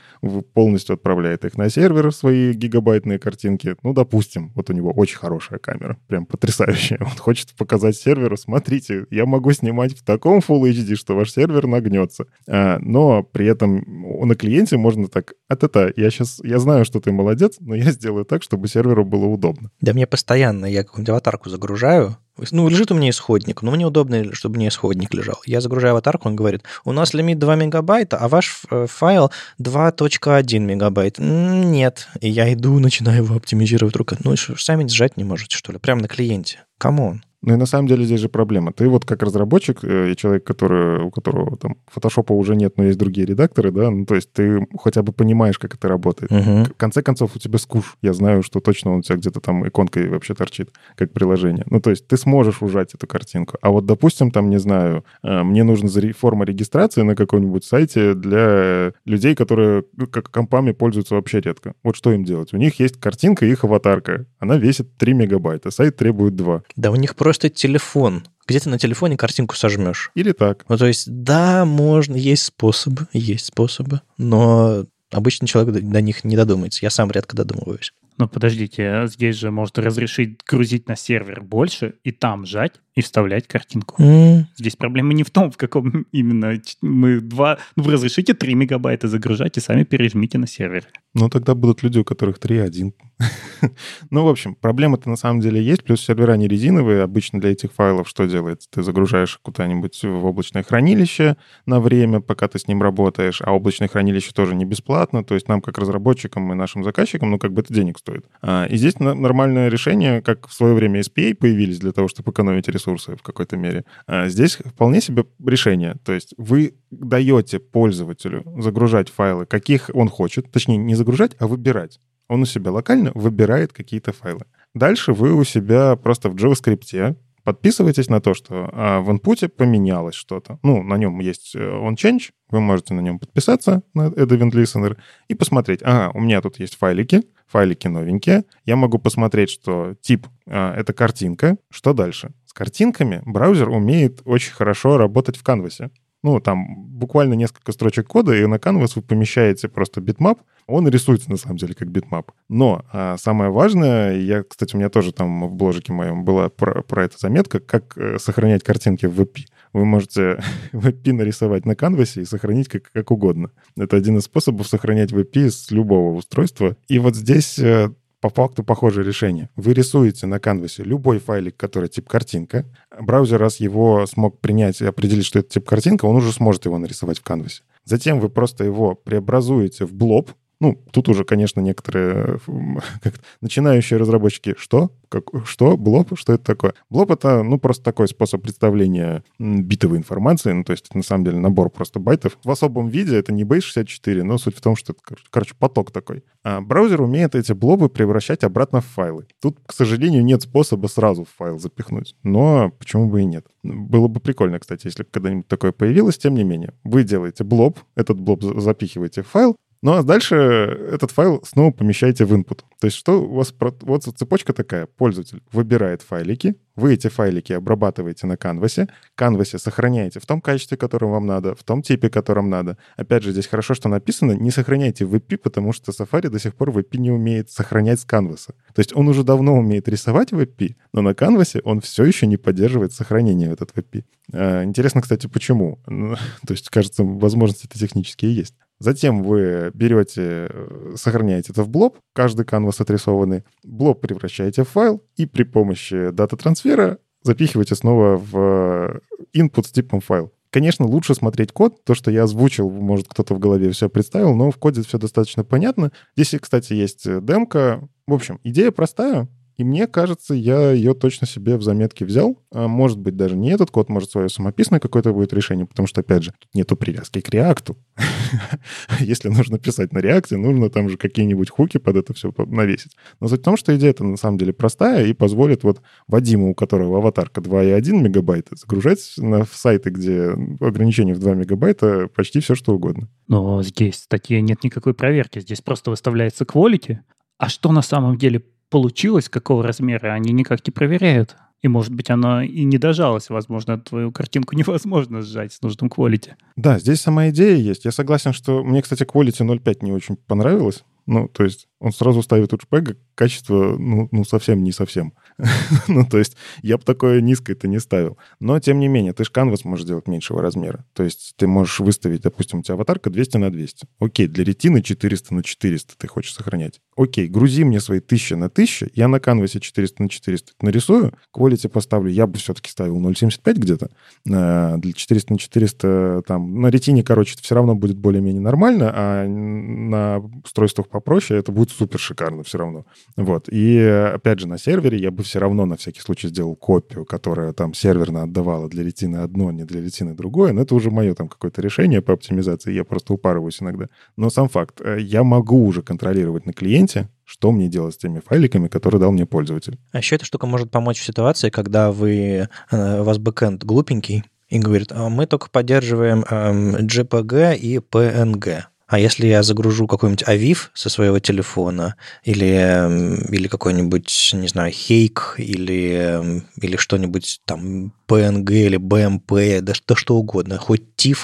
полностью отправляет их на сервер, свои гигабайтные картинки, ну, допустим, вот у него очень хорошая камера, прям потрясающая. Он хочет показать серверу, смотрите, я могу снимать в таком Full HD, что ваш сервер нагнется. А, но при этом на клиенте можно так, это-то, я сейчас, я знаю, что ты молодец, но я сделаю так, чтобы серверу было удобно. Да мне постоянно, я какую-нибудь аватарку загружаю, ну, лежит у меня исходник, но мне удобно, чтобы мне исходник лежал. Я загружаю аватарку, он говорит, у нас лимит 2 мегабайта, а ваш э, файл 2.1 мегабайт. Нет. И я иду, начинаю его оптимизировать рукой. Ну, что, сами сжать не можете, что ли? Прямо на клиенте. Come on. Ну и на самом деле здесь же проблема. Ты вот как разработчик э, и человек, который, у которого там фотошопа уже нет, но есть другие редакторы, да, ну то есть ты хотя бы понимаешь, как это работает. Угу. В конце концов, у тебя Squoosh. Я знаю, что точно он у тебя где-то там иконкой вообще торчит, как приложение. Ну то есть ты сможешь ужать эту картинку. А вот, допустим, там, не знаю, э, мне нужна форма регистрации на каком-нибудь сайте для людей, которые ну, как компами пользуются вообще редко. Вот что им делать? У них есть картинка, их аватарка. Она весит 3 мегабайта, сайт требует 2. Да у них просто просто телефон. Где ты на телефоне картинку сожмешь? Или так. Ну, то есть, да, можно, есть способы, есть способы, но обычный человек до них не додумается. Я сам редко додумываюсь. Но подождите, а здесь же можно разрешить грузить на сервер больше и там жать и вставлять картинку. Mm. Здесь проблема не в том, в каком именно мы два... Ну, вы разрешите 3 мегабайта загружать и сами пережмите на сервер. Ну, тогда будут люди, у которых 3.1. ну, в общем, проблема-то на самом деле есть, плюс сервера не резиновые. Обычно для этих файлов что делается? Ты загружаешь куда-нибудь в облачное хранилище на время, пока ты с ним работаешь, а облачное хранилище тоже не бесплатно, то есть нам, как разработчикам и нашим заказчикам, ну, как бы это денег стоит. А, и здесь нормальное решение, как в свое время SPA появились для того, чтобы экономить ресурсы в какой-то мере. А здесь вполне себе решение. То есть вы даете пользователю загружать файлы, каких он хочет, точнее, не загружать, а выбирать. Он у себя локально выбирает какие-то файлы. Дальше вы у себя просто в JavaScript подписывайтесь на то, что а, в инпуте поменялось что-то. Ну, на нем есть э, on change, вы можете на нем подписаться, на Add Event Listener, и посмотреть, ага, у меня тут есть файлики, файлики новенькие, я могу посмотреть, что тип а, — это картинка, что дальше? С картинками браузер умеет очень хорошо работать в канвасе. Ну, там буквально несколько строчек кода, и на Canvas вы помещаете просто bitmap. Он рисуется, на самом деле, как bitmap. Но а, самое важное, я, кстати, у меня тоже там в бложике моем была про, про это заметка, как э, сохранять картинки в WebP. Вы можете WebP нарисовать на Canvas и сохранить как, как угодно. Это один из способов сохранять WebP с любого устройства. И вот здесь э, по факту похожее решение. Вы рисуете на канвасе любой файлик, который тип картинка. Браузер, раз его смог принять и определить, что это тип картинка, он уже сможет его нарисовать в канвасе. Затем вы просто его преобразуете в blob, ну, тут уже, конечно, некоторые как, начинающие разработчики, что? Как, что? Блоб? Что это такое? Блоб — это, ну, просто такой способ представления битовой информации, ну, то есть на самом деле, набор просто байтов. В особом виде это не base64, но суть в том, что это, короче, поток такой. А браузер умеет эти блобы превращать обратно в файлы. Тут, к сожалению, нет способа сразу в файл запихнуть, но почему бы и нет? Было бы прикольно, кстати, если бы когда-нибудь такое появилось, тем не менее. Вы делаете блоб, этот блоб запихиваете в файл, ну а дальше этот файл снова помещаете в input. То есть что у вас... Вот цепочка такая. Пользователь выбирает файлики, вы эти файлики обрабатываете на канвасе, канвасе сохраняете в том качестве, которым вам надо, в том типе, которым надо. Опять же, здесь хорошо, что написано, не сохраняйте в WebP, потому что Safari до сих пор WebP не умеет сохранять с канваса. То есть он уже давно умеет рисовать в WebP, но на канвасе он все еще не поддерживает сохранение этот WebP. А, интересно, кстати, почему? Ну, то есть, кажется, возможности это технические есть. Затем вы берете, э, сохраняете это в blob, каждый canvas отрисованный, blob превращаете в файл и при помощи дата-трансфера запихиваете снова в э, input с типом файл. Конечно, лучше смотреть код. То, что я озвучил, может, кто-то в голове все представил, но в коде все достаточно понятно. Здесь, кстати, есть э, демка. В общем, идея простая. И мне кажется, я ее точно себе в заметке взял. А может быть, даже не этот код, может, свое самописное какое-то будет решение, потому что, опять же, нету привязки к реакту. Если нужно писать на реакте, нужно там же какие-нибудь хуки под это все навесить. Но суть в том, что идея-то на самом деле простая и позволит вот Вадиму, у которого аватарка 2,1 мегабайта, загружать на сайты, где ограничение в 2 мегабайта, почти все, что угодно. Но здесь статье нет никакой проверки. Здесь просто выставляется quality. А что на самом деле получилось, какого размера, они никак не проверяют. И, может быть, она и не дожалась. Возможно, твою картинку невозможно сжать с нужным quality. Да, здесь сама идея есть. Я согласен, что... Мне, кстати, quality 0.5 не очень понравилось. Ну, то есть он сразу ставит JPEG качество, ну, ну, совсем не совсем. ну, то есть я бы такое низкое-то не ставил. Но, тем не менее, ты же канвас можешь сделать меньшего размера. То есть ты можешь выставить, допустим, у тебя аватарка 200 на 200. Окей, для ретины 400 на 400 ты хочешь сохранять. Окей, грузи мне свои 1000 на 1000, я на канвасе 400 на 400 нарисую, quality поставлю, я бы все-таки ставил 0.75 где-то. Э, для 400 на 400 там, на ретине, короче, это все равно будет более-менее нормально, а на устройствах попроще это будет супер шикарно все равно. Вот. И, опять же, на сервере я бы все равно на всякий случай сделал копию, которая там серверно отдавала для ретины одно, не для ретины другое. Но это уже мое там какое-то решение по оптимизации. Я просто упарываюсь иногда. Но сам факт. Э, я могу уже контролировать на клиенте, что мне делать с теми файликами, которые дал мне пользователь. А еще эта штука может помочь в ситуации, когда вы, э, у вас бэкэнд глупенький, и говорит, «А мы только поддерживаем эм, JPG и PNG. А если я загружу какой-нибудь Авив со своего телефона или, или какой-нибудь, не знаю, HEIC или, или что-нибудь там PNG или BMP, да что, что угодно, хоть TIFF,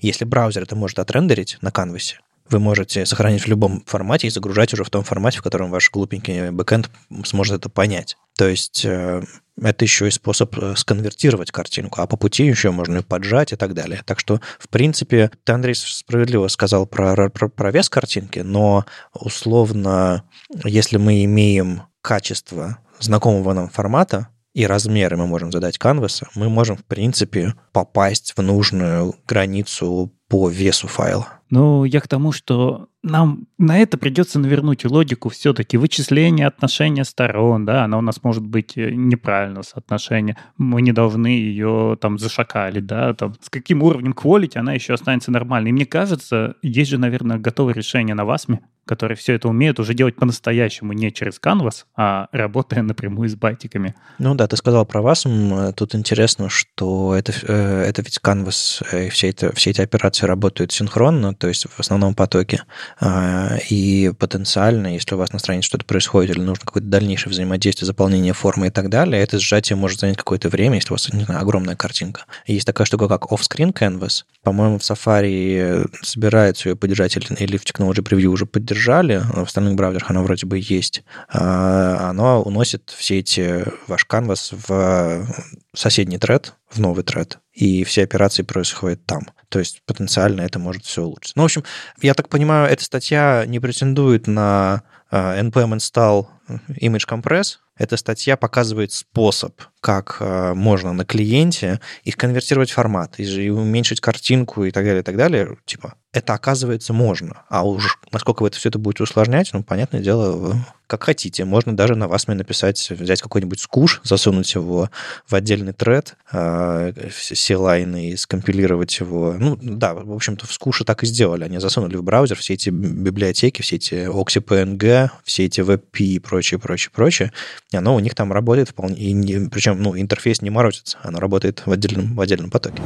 если браузер это может отрендерить на канвасе, вы можете сохранить в любом формате и загружать уже в том формате, в котором ваш глупенький бэкэнд сможет это понять. То есть э, это еще и способ э, сконвертировать картинку, а по пути еще можно ее поджать и так далее. Так что, в принципе, ты, Андрей, справедливо сказал про, про, про вес картинки, но условно, если мы имеем качество знакомого нам формата, и размеры мы можем задать канваса, мы можем, в принципе, попасть в нужную границу по весу файла. Ну, я к тому, что нам на это придется навернуть логику все-таки вычисления отношения сторон, да, она у нас может быть э, неправильно соотношение, мы не должны ее там зашакалить, да, там, с каким уровнем quality она еще останется нормальной. И мне кажется, есть же, наверное, готовое решение на Васме, которые все это умеют уже делать по-настоящему, не через Canvas, а работая напрямую с байтиками. Ну да, ты сказал про Wasm. Тут интересно, что это, э, это ведь Canvas и все, это, все эти операции работают синхронно, то есть в основном потоке. А, и потенциально, если у вас на странице что-то происходит или нужно какое-то дальнейшее взаимодействие, заполнение формы и так далее, это сжатие может занять какое-то время, если у вас, не знаю, огромная картинка. Есть такая штука, как off-screen canvas. По-моему, в Safari собирается ее поддержать или в Technology Preview уже поддержать поддержали, в остальных браузерах оно вроде бы есть, а, оно уносит все эти ваш канвас в соседний тред, в новый тред, и все операции происходят там. То есть потенциально это может все улучшить. Ну, в общем, я так понимаю, эта статья не претендует на а, npm install image compress. Эта статья показывает способ, как э, можно на клиенте их конвертировать в формат, и уменьшить картинку и так далее, и так далее. Типа, это оказывается можно. А уж насколько вы это все это будете усложнять, ну, понятное дело, как хотите. Можно даже на вас написать, взять какой-нибудь скуш, засунуть его в отдельный тред, э, все лайны и скомпилировать его. Ну, да, в общем-то, в скуше так и сделали. Они засунули в браузер все эти библиотеки, все эти OxyPNG, все эти WebP и прочее, прочее, прочее. И оно у них там работает вполне. И не, причем, ну, интерфейс не морозится, оно работает в отдельном, в отдельном потоке.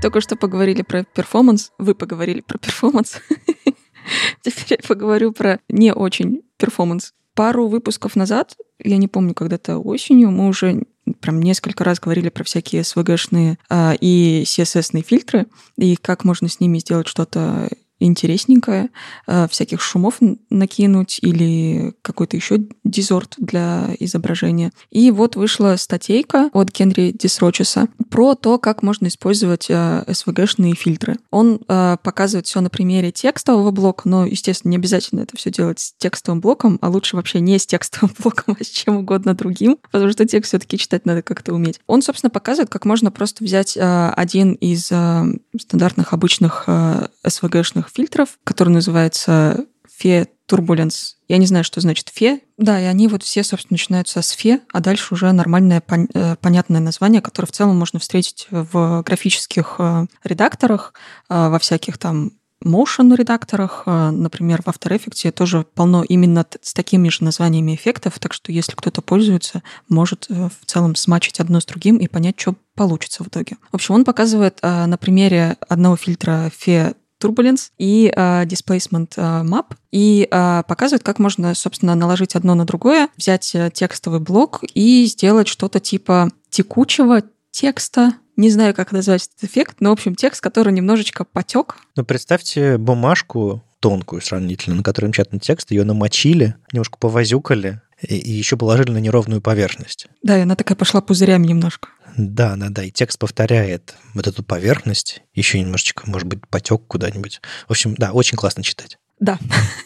Только что поговорили про перформанс. Вы поговорили про перформанс. Теперь я поговорю про не очень перформанс. Пару выпусков назад, я не помню, когда-то осенью, мы уже прям несколько раз говорили про всякие SVG-шные а, и CSS-ные фильтры, и как можно с ними сделать что-то интересненькое, э, всяких шумов накинуть или какой-то еще distort для изображения. И вот вышла статейка от Генри Десрочеса про то, как можно использовать э, SVG-шные фильтры. Он э, показывает все на примере текстового блока, но, естественно, не обязательно это все делать с текстовым блоком, а лучше вообще не с текстовым блоком, а с чем угодно другим, потому что текст все-таки читать надо как-то уметь. Он, собственно, показывает, как можно просто взять э, один из э, стандартных обычных э, SVG-шных фильтров, который называется Фе Turbulence. Я не знаю, что значит фе. Да, и они вот все, собственно, начинаются с фе, а дальше уже нормальное, пон- понятное название, которое в целом можно встретить в графических редакторах, во всяких там motion редакторах, например, в After Effects тоже полно именно с такими же названиями эффектов, так что если кто-то пользуется, может в целом смачить одно с другим и понять, что получится в итоге. В общем, он показывает на примере одного фильтра Fe Turbulence и uh, Displacement uh, Map, и uh, показывает, как можно, собственно, наложить одно на другое, взять текстовый блок и сделать что-то типа текучего текста, не знаю, как назвать этот эффект, но, в общем, текст, который немножечко потек. Ну, представьте бумажку тонкую сравнительно, на которой напечатан текст, ее намочили, немножко повозюкали, и еще положили на неровную поверхность. Да, и она такая пошла пузырями немножко. Да, да, да. И текст повторяет вот эту поверхность, еще немножечко, может быть, потек куда-нибудь. В общем, да, очень классно читать. Да.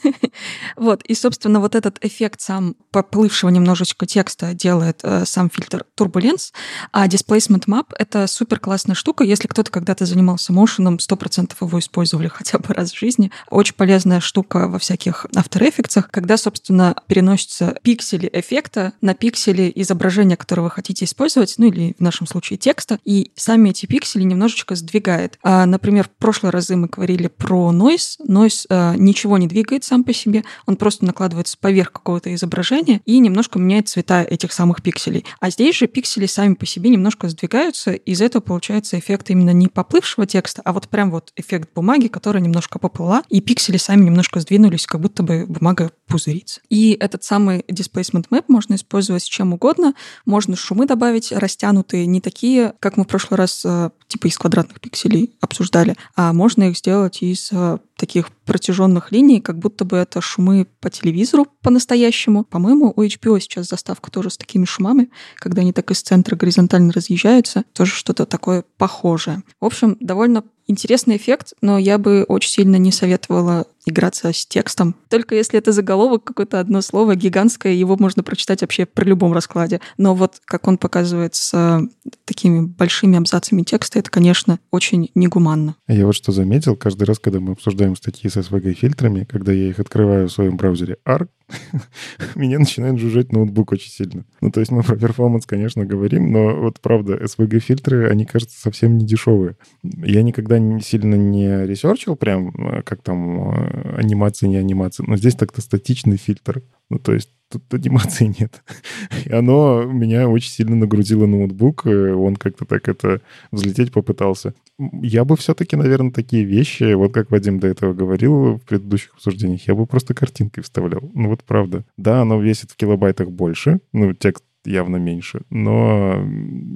вот. И, собственно, вот этот эффект сам поплывшего немножечко текста делает э, сам фильтр Turbulence, а Displacement Map — это супер классная штука. Если кто-то когда-то занимался моушеном, 100% его использовали хотя бы раз в жизни. Очень полезная штука во всяких After Effects, когда, собственно, переносятся пиксели эффекта на пиксели изображения, которое вы хотите использовать, ну или в нашем случае текста, и сами эти пиксели немножечко сдвигает. А, например, в прошлые разы мы говорили про noise. Noise э, ничего ничего не двигает сам по себе, он просто накладывается поверх какого-то изображения и немножко меняет цвета этих самых пикселей. А здесь же пиксели сами по себе немножко сдвигаются, и из этого получается эффект именно не поплывшего текста, а вот прям вот эффект бумаги, которая немножко поплыла, и пиксели сами немножко сдвинулись, как будто бы бумага пузырится. И этот самый displacement map можно использовать чем угодно. Можно шумы добавить растянутые, не такие, как мы в прошлый раз э, типа из квадратных пикселей обсуждали, а можно их сделать из э, таких протяженных линий, как будто бы это шумы по телевизору по-настоящему. По-моему, у HBO сейчас заставка тоже с такими шумами, когда они так из центра горизонтально разъезжаются, тоже что-то такое похожее. В общем, довольно интересный эффект, но я бы очень сильно не советовала играться с текстом. Только если это заголовок, какое-то одно слово гигантское, его можно прочитать вообще при любом раскладе. Но вот как он показывает с такими большими абзацами текста, это, конечно, очень негуманно. Я вот что заметил, каждый раз, когда мы обсуждаем статьи с SVG-фильтрами, когда я их открываю в своем браузере Меня начинает жужжать ноутбук очень сильно. Ну, то есть мы про перформанс, конечно, говорим, но вот правда, SVG-фильтры, они, кажется, совсем не дешевые. Я никогда не, сильно не ресерчил прям, э, как там э, анимация, не анимация, но здесь так-то статичный фильтр. Ну, то есть тут анимации нет. И оно меня очень сильно нагрузило ноутбук, он как-то так это взлететь попытался. Я бы все-таки, наверное, такие вещи, вот как Вадим до этого говорил в предыдущих обсуждениях, я бы просто картинкой вставлял. Ну вот правда. Да, оно весит в килобайтах больше, ну текст явно меньше. Но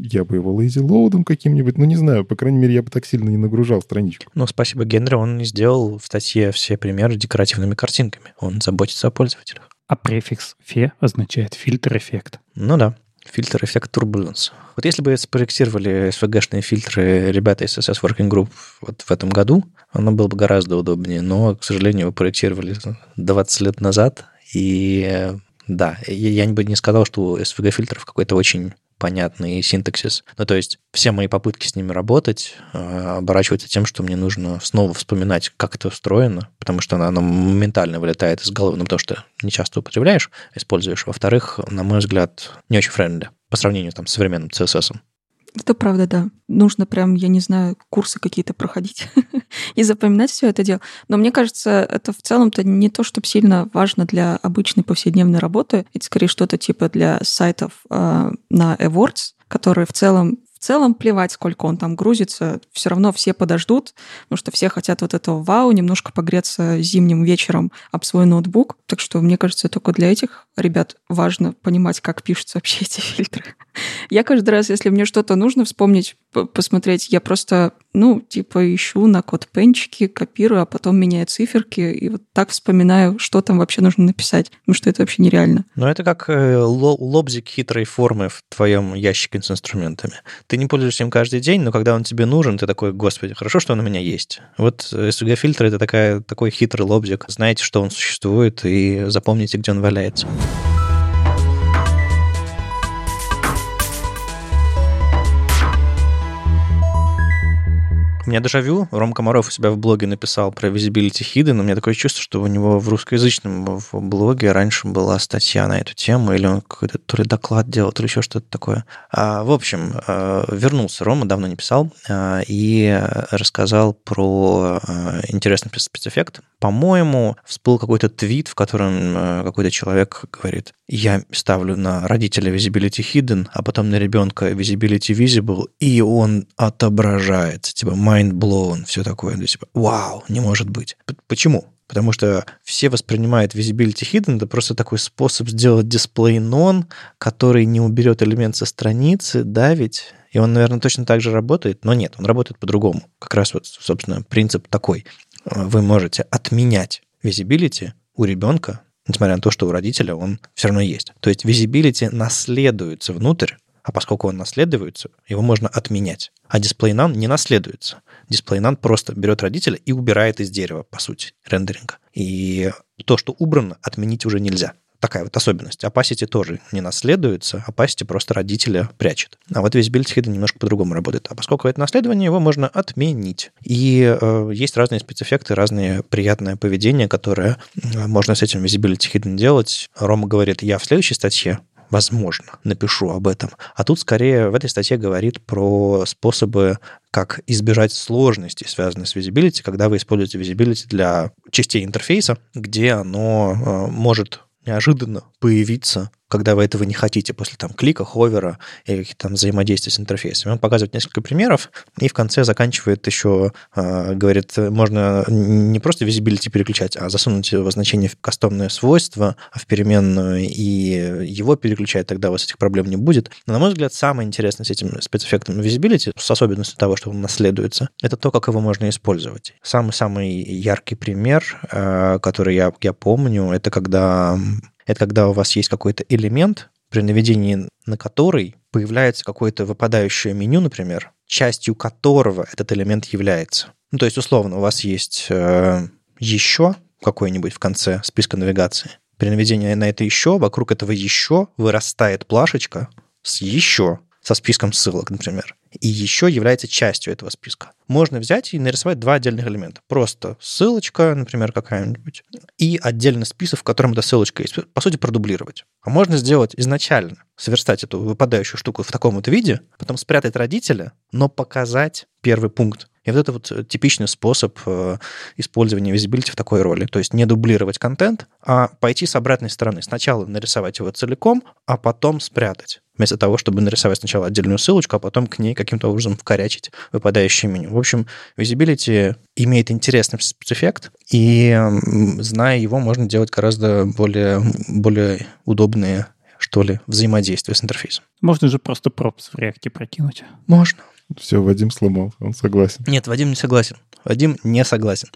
я бы его lazy load ом каким-нибудь, ну не знаю, по крайней мере, я бы так сильно не нагружал страничку. Ну, спасибо Генри, он сделал в статье все примеры декоративными картинками. Он заботится о пользователях. А префикс «fe» означает фильтр-эффект. Ну да, фильтр эффект Turbulence. Вот если бы спроектировали SVG-шные фильтры ребята из CSS Working Group вот в этом году, оно было бы гораздо удобнее. Но, к сожалению, его проектировали 20 лет назад. И да, я бы не сказал, что у SVG-фильтров какой-то очень понятный синтаксис. Ну, то есть все мои попытки с ними работать э, оборачиваются тем, что мне нужно снова вспоминать, как это устроено, потому что оно, моментально вылетает из головы, ну, потому что не часто употребляешь, используешь. Во-вторых, на мой взгляд, не очень френдли по сравнению там, с современным CSS. Это правда, да. Нужно прям, я не знаю, курсы какие-то проходить и запоминать все это дело. Но мне кажется, это в целом-то не то, чтобы сильно важно для обычной повседневной работы. Это скорее что-то типа для сайтов э, на AdWords, которые в целом в целом плевать, сколько он там грузится, все равно все подождут, потому что все хотят вот этого вау, немножко погреться зимним вечером об свой ноутбук. Так что, мне кажется, только для этих ребят, важно понимать, как пишутся вообще эти фильтры. Я каждый раз, если мне что-то нужно вспомнить, посмотреть, я просто, ну, типа, ищу на код пенчики, копирую, а потом меняю циферки, и вот так вспоминаю, что там вообще нужно написать, потому что это вообще нереально. Но это как э, лобзик хитрой формы в твоем ящике с инструментами. Ты не пользуешься им каждый день, но когда он тебе нужен, ты такой, господи, хорошо, что он у меня есть. Вот SVG-фильтр — это такая, такой хитрый лобзик. Знаете, что он существует, и запомните, где он валяется. У меня дежавю. Ром Комаров у себя в блоге написал про Visibility Hidden, у меня такое чувство, что у него в русскоязычном в блоге раньше была статья на эту тему, или он какой-то то ли доклад делал, то ли еще что-то такое. А, в общем, а, вернулся Рома, давно не писал, а, и рассказал про а, интересный спецэффект. По-моему, всплыл какой-то твит, в котором какой-то человек говорит, я ставлю на родителя Visibility Hidden, а потом на ребенка Visibility Visible, и он отображается. Типа, mind blown, все такое. То есть, типа, вау, не может быть. Почему? Потому что все воспринимают Visibility Hidden, это просто такой способ сделать display non, который не уберет элемент со страницы, да, ведь? И он, наверное, точно так же работает, но нет, он работает по-другому. Как раз вот, собственно, принцип такой. Вы можете отменять Visibility у ребенка, несмотря на то, что у родителя он все равно есть. То есть Visibility наследуется внутрь, а поскольку он наследуется, его можно отменять. А DisplayNone не наследуется. DisplayNone просто берет родителя и убирает из дерева, по сути, рендеринга. И то, что убрано, отменить уже нельзя. Такая вот особенность. Opacity тоже не наследуется, Opacity просто родителя прячет. А вот весь Hidden немножко по-другому работает. А поскольку это наследование, его можно отменить. И э, есть разные спецэффекты, разные приятное поведение, которое э, можно с этим Visibility Hidden делать. Рома говорит, я в следующей статье возможно, напишу об этом. А тут скорее в этой статье говорит про способы, как избежать сложностей, связанных с визибилити, когда вы используете визибилити для частей интерфейса, где оно э, может неожиданно появиться когда вы этого не хотите, после там клика, ховера или каких-то там взаимодействия с интерфейсами. Он показывает несколько примеров, и в конце заканчивает еще, э, говорит, можно не просто визибилити переключать, а засунуть его значение в кастомное свойство, в переменную, и его переключать, тогда у вас этих проблем не будет. Но, на мой взгляд, самое интересное с этим спецэффектом визибилити, с особенностью того, что он наследуется, это то, как его можно использовать. Самый-самый яркий пример, э, который я, я помню, это когда это когда у вас есть какой-то элемент, при наведении на который появляется какое-то выпадающее меню, например, частью которого этот элемент является. Ну, то есть, условно, у вас есть э, еще какой-нибудь в конце списка навигации. При наведении на это еще, вокруг этого еще вырастает плашечка с еще, со списком ссылок, например и еще является частью этого списка. Можно взять и нарисовать два отдельных элемента. Просто ссылочка, например, какая-нибудь, и отдельно список, в котором эта ссылочка есть. По сути, продублировать. А можно сделать изначально, сверстать эту выпадающую штуку в таком вот виде, потом спрятать родителя, но показать первый пункт. И вот это вот типичный способ э, использования visibility в такой роли. То есть не дублировать контент, а пойти с обратной стороны. Сначала нарисовать его целиком, а потом спрятать вместо того, чтобы нарисовать сначала отдельную ссылочку, а потом к ней каким-то образом вкорячить выпадающее меню. В общем, Visibility имеет интересный спецэффект, и зная его, можно делать гораздо более, более удобные что ли, взаимодействия с интерфейсом. Можно же просто пропс в реакте прокинуть. Можно. Все, Вадим сломал, он согласен. Нет, Вадим не согласен. Вадим не согласен.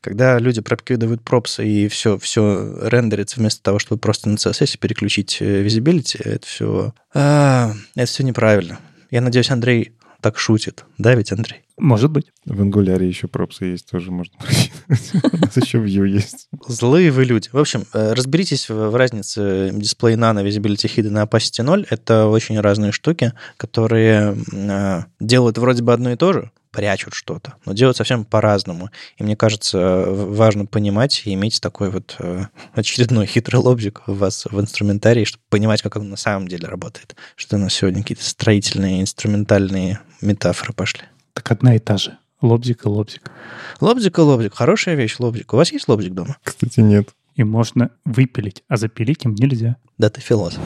Когда люди прокидывают пропсы и все, все рендерится вместо того, чтобы просто на CSS переключить э, visibility, это все, а, это все неправильно. Я надеюсь, Андрей так шутит. Да, ведь, Андрей? Может быть. В Angular еще пропсы есть, тоже можно еще Vue есть. Злые вы люди. В общем, э, разберитесь в разнице дисплей Nano, Visibility Hidden и Opacity 0. Это очень разные штуки, которые э, делают вроде бы одно и то же, прячут что-то, но делают совсем по-разному. И мне кажется, важно понимать и иметь такой вот э, очередной хитрый лобзик у вас в инструментарии, чтобы понимать, как он на самом деле работает. Что у нас сегодня какие-то строительные, инструментальные метафоры пошли. Так одна и та же. Лобзик и лобзик. Лобзик и лобзик. Хорошая вещь, лобзик. У вас есть лобзик дома? Кстати, нет. И можно выпилить, а запилить им нельзя. Да ты философ.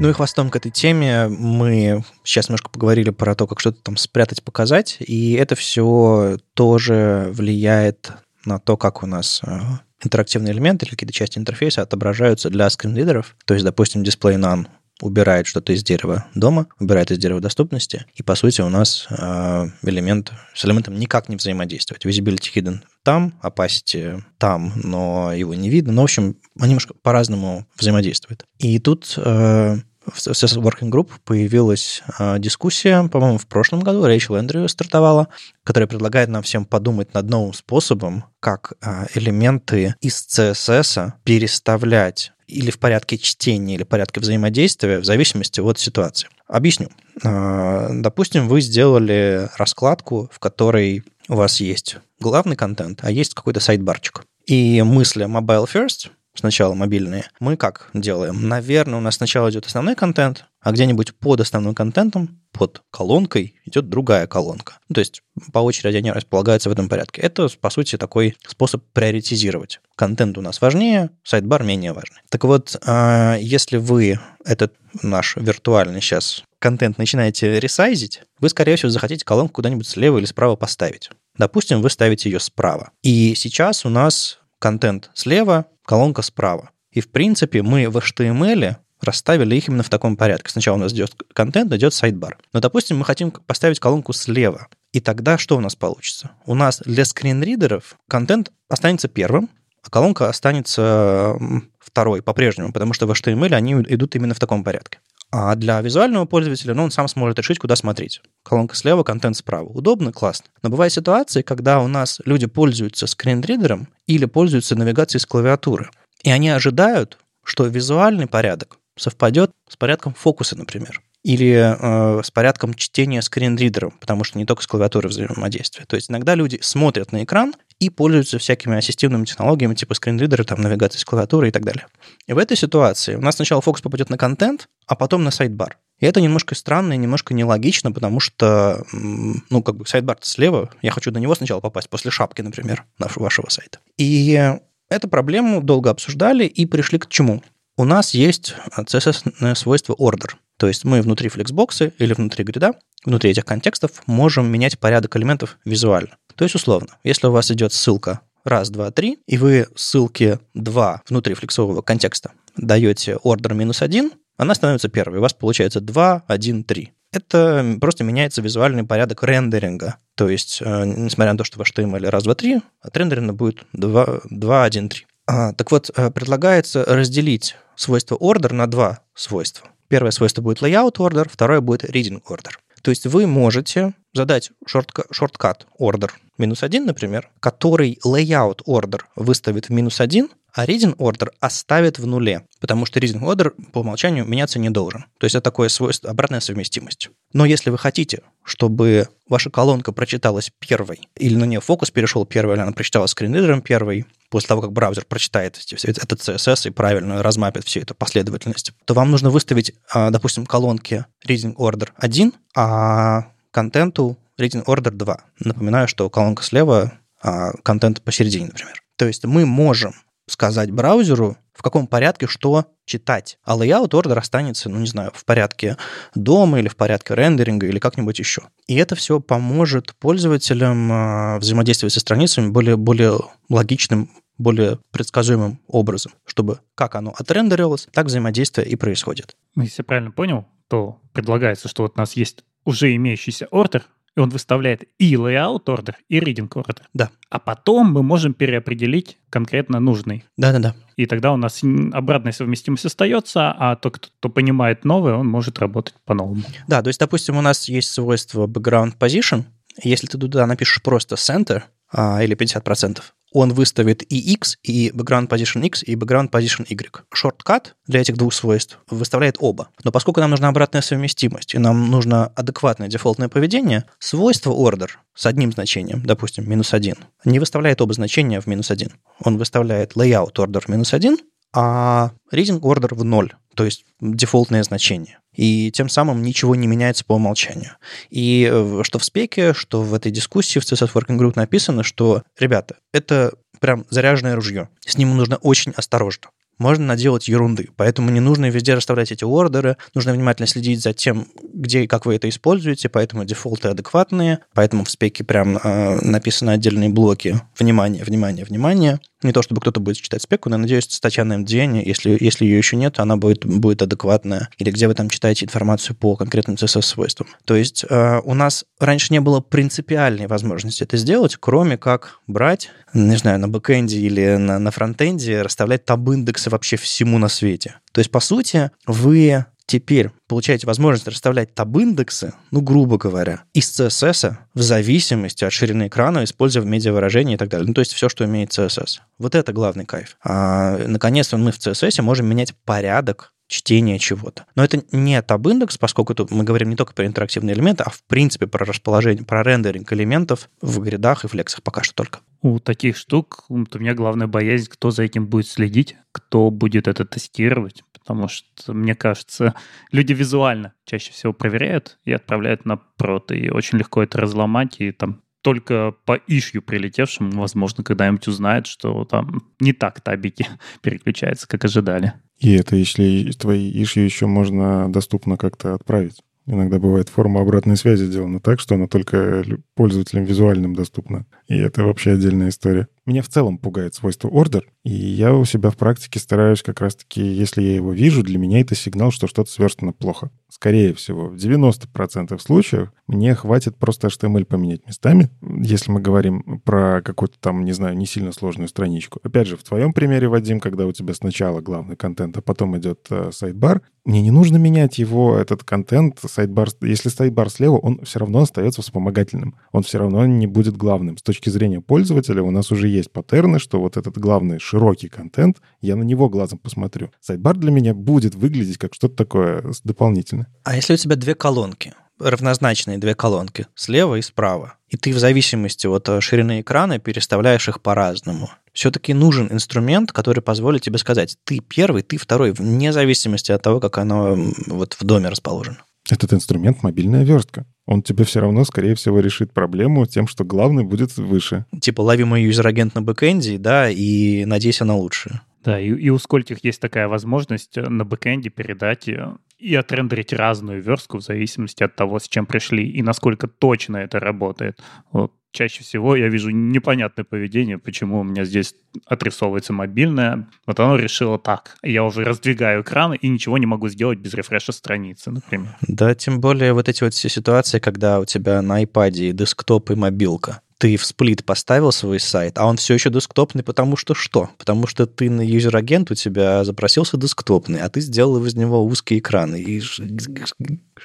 Ну и хвостом к этой теме мы сейчас немножко поговорили про то, как что-то там спрятать, показать, и это все тоже влияет на то, как у нас э, интерактивные элементы или какие-то части интерфейса отображаются для скринридеров. То есть, допустим, дисплей none убирает что-то из дерева дома, убирает из дерева доступности, и, по сути, у нас э, элемент с элементом никак не взаимодействует. Visibility hidden там, opacity там, но его не видно. Ну, в общем, они немножко по-разному взаимодействуют. И тут э, в CSS Working Group появилась э, дискуссия, по-моему, в прошлом году, Рэйчел Эндрю стартовала, которая предлагает нам всем подумать над новым способом, как э, элементы из CSS переставлять или в порядке чтения, или в порядке взаимодействия, в зависимости от ситуации. Объясню. Э, допустим, вы сделали раскладку, в которой у вас есть главный контент, а есть какой-то сайт-барчик. И мысли mobile first, сначала мобильные, мы как делаем? Наверное, у нас сначала идет основной контент, а где-нибудь под основным контентом, под колонкой идет другая колонка. Ну, то есть по очереди они располагаются в этом порядке. Это, по сути, такой способ приоритизировать. Контент у нас важнее, сайт-бар менее важный. Так вот, а, если вы этот наш виртуальный сейчас контент начинаете ресайзить, вы, скорее всего, захотите колонку куда-нибудь слева или справа поставить. Допустим, вы ставите ее справа. И сейчас у нас контент слева, колонка справа. И, в принципе, мы в HTML расставили их именно в таком порядке. Сначала у нас идет контент, идет сайдбар. Но, допустим, мы хотим поставить колонку слева. И тогда что у нас получится? У нас для скринридеров контент останется первым, а колонка останется второй по-прежнему, потому что в HTML они идут именно в таком порядке. А для визуального пользователя, ну, он сам сможет решить, куда смотреть. Колонка слева, контент справа. Удобно, классно. Но бывают ситуации, когда у нас люди пользуются скринридером или пользуются навигацией с клавиатуры. И они ожидают, что визуальный порядок совпадет с порядком фокуса, например или э, с порядком чтения скринридером, потому что не только с клавиатурой взаимодействия. То есть иногда люди смотрят на экран и пользуются всякими ассистивными технологиями типа скринридера, там, навигации с клавиатурой и так далее. И в этой ситуации у нас сначала фокус попадет на контент, а потом на sidebar. И это немножко странно и немножко нелогично, потому что, ну, как бы sidebar слева, я хочу до него сначала попасть, после шапки, например, вашего сайта. И эту проблему долго обсуждали и пришли к чему? У нас есть CSS свойство order – то есть мы внутри флексбокса или внутри грида, внутри этих контекстов можем менять порядок элементов визуально. То есть условно, если у вас идет ссылка раз, два, три, и вы ссылки 2 внутри флексового контекста даете order минус 1, она становится первой. У вас получается 2, 1, 3. Это просто меняется визуальный порядок рендеринга. То есть, э, несмотря на то, что в HTML раз, два, три, от рендеринга будет 2, 2 1, 3. А, так вот, э, предлагается разделить свойство order на два свойства. Первое свойство будет layout order, второе будет reading order. То есть вы можете задать шортка, шорткат order минус один, например, который layout order выставит в минус один, а reading order оставит в нуле, потому что reading order по умолчанию меняться не должен. То есть это такое свойство, обратная совместимость. Но если вы хотите, чтобы ваша колонка прочиталась первой, или на нее фокус перешел первой, или она прочиталась скринридером первой, после того, как браузер прочитает этот CSS и правильно размапит всю эту последовательность, то вам нужно выставить, а, допустим, колонки reading order 1, а контенту reading order 2. Напоминаю, что колонка слева, а контент посередине, например. То есть мы можем сказать браузеру, в каком порядке что читать. А layout order останется, ну, не знаю, в порядке дома или в порядке рендеринга или как-нибудь еще. И это все поможет пользователям э, взаимодействовать со страницами более, более логичным, более предсказуемым образом, чтобы как оно отрендерилось, так взаимодействие и происходит. Если я правильно понял, то предлагается, что вот у нас есть уже имеющийся ордер, и он выставляет и layout order, и reading order. Да. А потом мы можем переопределить конкретно нужный. Да-да-да. И тогда у нас обратная совместимость остается, а тот, кто понимает новое, он может работать по-новому. Да, то есть, допустим, у нас есть свойство background position. Если ты туда напишешь просто center а, или 50%, он выставит и X, и background position X, и background position Y. Шорткат для этих двух свойств выставляет оба. Но поскольку нам нужна обратная совместимость, и нам нужно адекватное дефолтное поведение, свойство order с одним значением, допустим, минус один, не выставляет оба значения в минус один. Он выставляет layout order минус один, а reading order в ноль, то есть дефолтное значение. И тем самым ничего не меняется по умолчанию. И э, что в спеке, что в этой дискуссии в CSS Working Group написано, что, ребята, это прям заряженное ружье. С ним нужно очень осторожно. Можно наделать ерунды. Поэтому не нужно везде расставлять эти ордеры, нужно внимательно следить за тем, где и как вы это используете, поэтому дефолты адекватные, поэтому в спеке прям э, написаны отдельные блоки. Внимание, внимание, внимание. Не то, чтобы кто-то будет читать спеку, но, надеюсь, статья на MDN, если, если ее еще нет, она будет, будет адекватная. Или где вы там читаете информацию по конкретным CSS-свойствам. То есть э, у нас раньше не было принципиальной возможности это сделать, кроме как брать, не знаю, на бэкэнде или на, на фронтенде, расставлять таб-индексы вообще всему на свете. То есть, по сути, вы теперь получаете возможность расставлять таб-индексы, ну, грубо говоря, из CSS в зависимости от ширины экрана, используя медиавыражение и так далее. Ну, то есть все, что имеет CSS. Вот это главный кайф. А, наконец-то мы в CSS можем менять порядок чтения чего-то. Но это не таб-индекс, поскольку тут мы говорим не только про интерактивные элементы, а в принципе про расположение, про рендеринг элементов в гридах и флексах пока что только. У таких штук у меня главная боязнь, кто за этим будет следить, кто будет это тестировать, потому что, мне кажется, люди визуально чаще всего проверяют и отправляют на прот, и очень легко это разломать, и там только по ишью прилетевшим, возможно, когда-нибудь узнают, что там не так табики переключаются, как ожидали. И это если твои ишью еще можно доступно как-то отправить. Иногда бывает форма обратной связи сделана так, что она только пользователям визуальным доступна. И это вообще отдельная история. Меня в целом пугает свойство order, и я у себя в практике стараюсь как раз-таки, если я его вижу, для меня это сигнал, что что-то сверстано плохо. Скорее всего, в 90% случаев мне хватит просто HTML поменять местами, если мы говорим про какую-то там, не знаю, не сильно сложную страничку. Опять же, в твоем примере, Вадим, когда у тебя сначала главный контент, а потом идет э, сайдбар, мне не нужно менять его, этот контент, сайдбар, если сайдбар слева, он все равно остается вспомогательным. Он все равно не будет главным. С точки зрения пользователя у нас уже есть паттерны, что вот этот главный широкий контент, я на него глазом посмотрю. Сайдбар для меня будет выглядеть как что-то такое дополнительное. А если у тебя две колонки, равнозначные две колонки, слева и справа, и ты в зависимости от э, ширины экрана переставляешь их по-разному, все-таки нужен инструмент, который позволит тебе сказать, ты первый, ты второй, вне зависимости от того, как оно вот в DOM е расположено. Этот инструмент — мобильная верстка. Он тебе все равно, скорее всего, решит проблему тем, что главный будет выше. Типа лови мой user agent на бэкэнде, да, и надейся на лучшее. Да, и, и у скольких есть такая возможность э, на бэкэнде передать э, и отрендерить разную верстку в зависимости от того, с чем пришли, и насколько точно это работает. Вот чаще всего я вижу непонятное поведение, почему у меня здесь отрисовывается мобильное. Вот оно решило так. Я уже раздвигаю экран и ничего не могу сделать без рефреша страницы, например. Да, тем более вот эти вот все ситуации, когда у тебя на iPad и десктоп, и мобилка ты в split поставил свой сайт, а он все еще десктопный, потому что что? Потому что ты на user agent у тебя запросился десктопный, а ты сделал из него узкий экран. И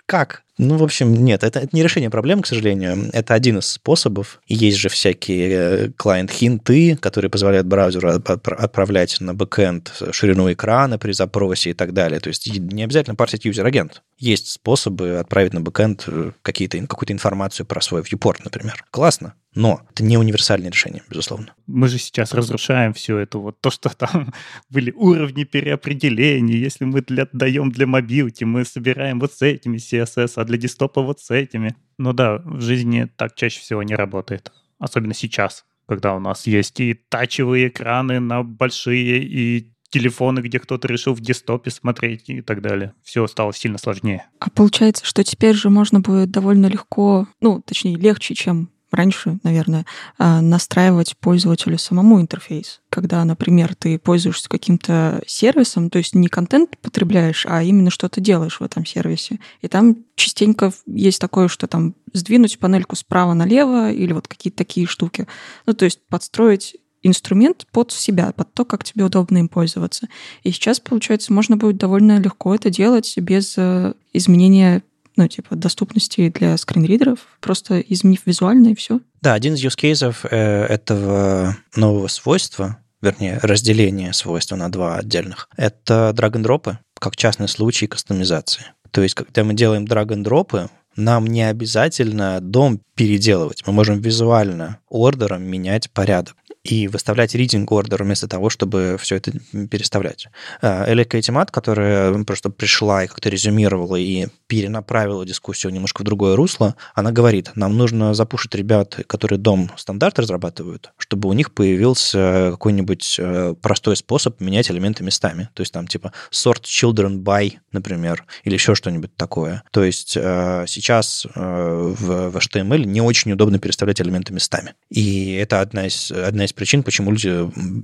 как? Ну, в общем, нет, это, это не решение проблем, к сожалению. Это один из способов. Есть же всякие client hints, которые позволяют браузеру отправлять на бэкэнд ширину экрана при запросе и так далее. То есть не обязательно парсить user-agent. Есть способы отправить на бэкэнд э, какую-то информацию про свой viewport, например. Классно. Но это не универсальное решение, безусловно. Мы же сейчас разрушаем все это, вот то, что там были уровни переопределений. Если мы для, даем для мобилки, мы собираем вот с этими CSS, а для десктопа вот с этими. Ну да, в жизни так чаще всего не работает. Особенно сейчас, когда у нас есть и тачевые экраны на большие, и телефоны, где кто-то решил в десктопе смотреть и так далее. Все стало сильно сложнее. А получается, что теперь же можно будет довольно легко, ну, точнее, легче, чем раньше, наверное, а, настраивать пользователю самому интерфейс. Когда, например, ты пользуешься каким-то сервисом, то есть не контент потребляешь, а именно что-то делаешь в этом сервисе. И там частенько есть такое, что там сдвинуть панельку справа налево или вот какие-то такие штуки. Ну, то есть подстроить инструмент под себя, под то, как тебе удобно им пользоваться. И сейчас, получается, можно будет довольно легко это делать без э, изменения ну, типа, доступности для скринридеров, просто изменив визуально и все. Да, один из cases э, этого нового свойства, вернее, разделения свойства на два отдельных, это драг-н-дропы, как частный случай кастомизации. То есть, когда мы делаем драг-н-дропы, нам не обязательно дом переделывать. Мы можем визуально ордером менять порядок. И выставлять reading order вместо того, чтобы все это переставлять. Э, Элика Этимат, которая просто пришла и как-то резюмировала и перенаправила дискуссию немножко в другое русло, она говорит, нам нужно запушить ребят, которые дом стандарт разрабатывают, чтобы у них появился какой-нибудь э, простой способ менять элементы местами. То есть там типа sort children by, например, или еще что-нибудь такое. То есть э, сейчас в, HTML не очень удобно переставлять элементы местами. И это одна из, одна из причин, почему люди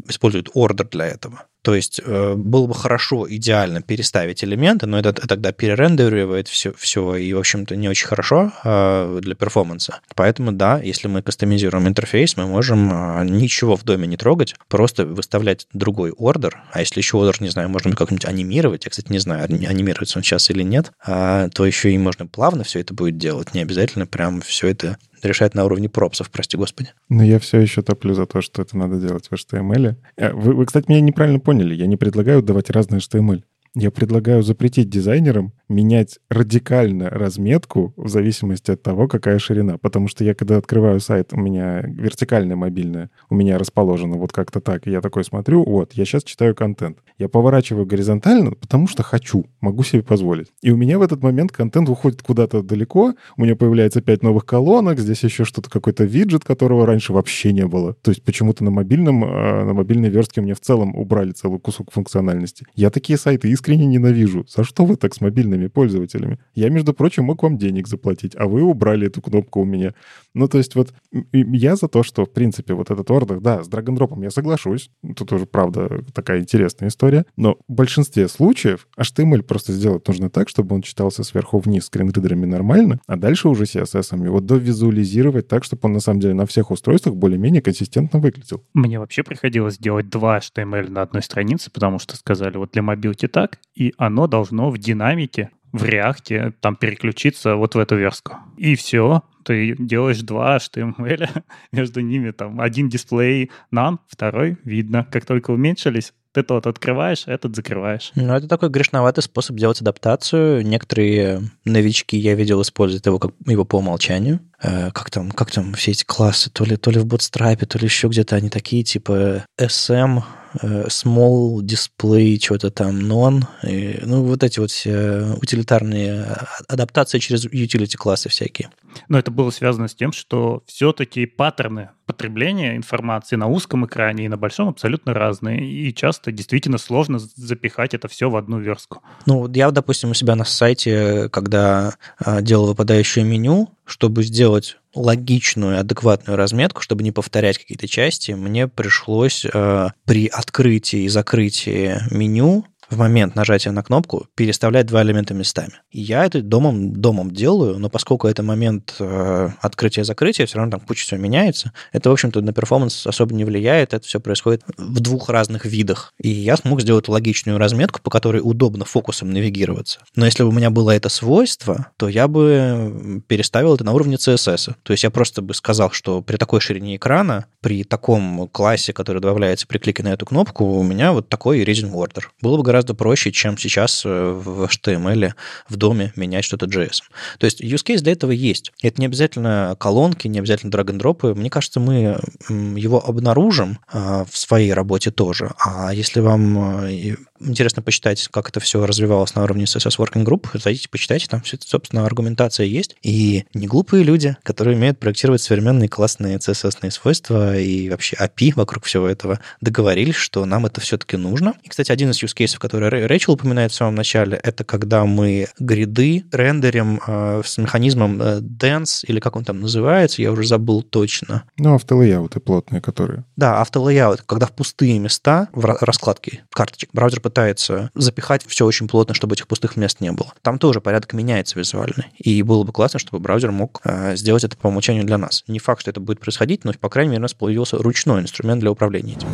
используют order для этого. То есть э, было бы хорошо, идеально переставить элементы, но это тогда перерендеривает все, все и, в общем-то, не очень хорошо э, для перформанса. Поэтому, да, если мы кастомизируем интерфейс, мы можем э, ничего в доме не трогать, просто выставлять другой ордер, а если еще ордер, не знаю, можно как-нибудь анимировать, я, кстати, не знаю, анимируется он сейчас или нет, то еще и можно плавно все это будет делать, не обязательно прям все это решать на уровне пропсов, прости господи. Но я все еще топлю за то, что это надо делать в HTML. Э, вы, вы кстати, меня неправильно поняли. Я не предлагаю давать разные HTML. Я предлагаю запретить дизайнерам менять радикально разметку в зависимости от того, какая ширина. Потому что я, когда открываю сайт, у меня вертикальная мобильная, у меня расположена вот как-то так, и я такой смотрю, вот, я сейчас читаю контент. Я поворачиваю горизонтально, потому что хочу, могу себе позволить. И у меня в этот момент контент уходит куда-то далеко, у меня появляется пять новых колонок, здесь еще что-то, какой-то виджет, которого раньше вообще не было. То есть почему-то на мобильном, а, на мобильной верстке мне в целом убрали целый кусок функциональности. Я такие сайты искренне ненавижу. За что вы так с мобильными пользователями. Я, между прочим, мог вам денег заплатить, а вы убрали эту кнопку у меня. Ну, то есть вот я за то, что, в принципе, вот этот ордер, да, с драгондропом я соглашусь. Тут тоже, правда, такая интересная история. Но в большинстве случаев HTML просто сделать нужно так, чтобы он читался сверху вниз скринридерами нормально, а дальше уже CSS его довизуализировать так, чтобы он на самом деле на всех устройствах более-менее консистентно выглядел. Мне вообще приходилось делать два HTML на одной странице, потому что сказали, вот для мобилки так, и оно должно в динамике в реакте там переключиться вот в эту верстку. И все, ты делаешь два HTML, между ними там один дисплей none, второй видно. Как только уменьшились, ты тот открываешь, этот закрываешь. Ну, это такой грешноватый способ делать адаптацию. Некоторые новички, я видел, используют его, как, его по умолчанию. Э, как, там, как там все эти классы, то ли, то ли в Bootstrap, то ли еще где-то они такие, типа SM, Э, small display, что-то там non, и, ну, вот эти вот все утилитарные адаптации через utility классы всякие. Но это было связано с тем, что все-таки паттерны потребления информации на узком экране и на большом абсолютно разные. И часто действительно сложно запихать это все в одну верстку. Ну, я, допустим, у себя на сайте, когда а, делал выпадающее меню, чтобы сделать логичную, адекватную разметку, чтобы не повторять какие-то части, мне пришлось э, при открытии и закрытии меню в момент нажатия на кнопку переставлять два элемента местами. Я это домом, домом делаю, но поскольку это момент э, открытия-закрытия, все равно там куча всего меняется, это, в общем-то, на перформанс особо не влияет, это все происходит в двух разных видах. И я смог сделать логичную разметку, по которой удобно фокусом навигироваться. Но если бы у меня было это свойство, то я бы переставил это на уровне CSS. То есть я просто бы сказал, что при такой ширине экрана, при таком классе, который добавляется при клике на эту кнопку, у меня вот такой reading order. Было бы гораздо гораздо проще, чем сейчас э, в HTML в доме менять что-то JS. То есть use case для этого есть. Это не обязательно колонки, не обязательно drag-and-drop. Мне кажется, мы его обнаружим э, в своей работе тоже. А если вам э, интересно почитать, как это все развивалось на уровне CSS Working Group, зайдите, почитайте, там все, собственно, аргументация есть. И не глупые люди, которые умеют проектировать современные классные CSS свойства и вообще API вокруг всего этого, договорились, что нам это все-таки нужно. И, кстати, один из use cases, который Рэйчел упоминает в самом начале, это когда мы гриды рендерим э, с механизмом э, Dance, или как он там называется, я уже забыл точно. Ну, автолейауты плотные, которые... Да, автолейаут, когда в пустые места в раскладке карточек браузер пытается запихать все очень плотно, чтобы этих пустых мест не было. Там тоже порядок меняется визуально. И было бы классно, чтобы браузер мог э, сделать это по умолчанию для нас. Не факт, что это будет происходить, но, по крайней мере, у нас появился ручной инструмент для управления этим.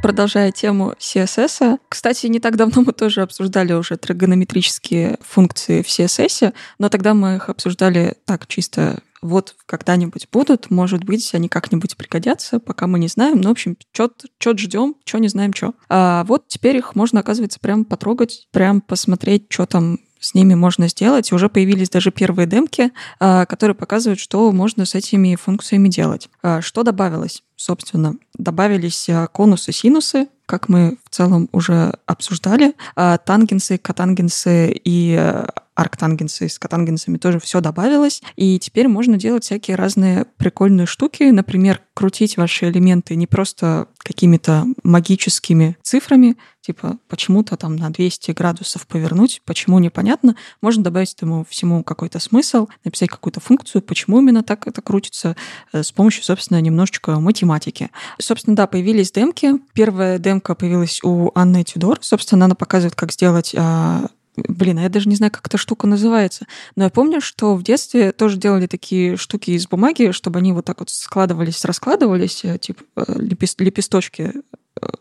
Продолжая тему CSS, кстати, не так давно мы тоже обсуждали уже тригонометрические функции в CSS, но тогда мы их обсуждали так чисто вот когда-нибудь будут, может быть, они как-нибудь пригодятся, пока мы не знаем. Ну, в общем, что ждем, что не знаем, что. А вот теперь их можно, оказывается, прям потрогать, прям посмотреть, что там с ними можно сделать. Уже появились даже первые демки, а, которые показывают, что можно с этими функциями делать. А, что добавилось? Собственно, добавились а, конусы, синусы, как мы в целом уже обсуждали. Тангенсы, котангенсы и арктангенсы с котангенсами тоже все добавилось. И теперь можно делать всякие разные прикольные штуки. Например, крутить ваши элементы не просто какими-то магическими цифрами, типа почему-то там на 200 градусов повернуть, почему непонятно. Можно добавить этому всему какой-то смысл, написать какую-то функцию, почему именно так это крутится, э, с помощью, собственно, немножечко математики. Собственно, да, появились демки. Первая демка появилась у Анны Тюдор. Собственно, она показывает, как сделать а, Блин, а я даже не знаю, как эта штука называется. Но я помню, что в детстве тоже делали такие штуки из бумаги, чтобы они вот так вот складывались, раскладывались, типа лепесточки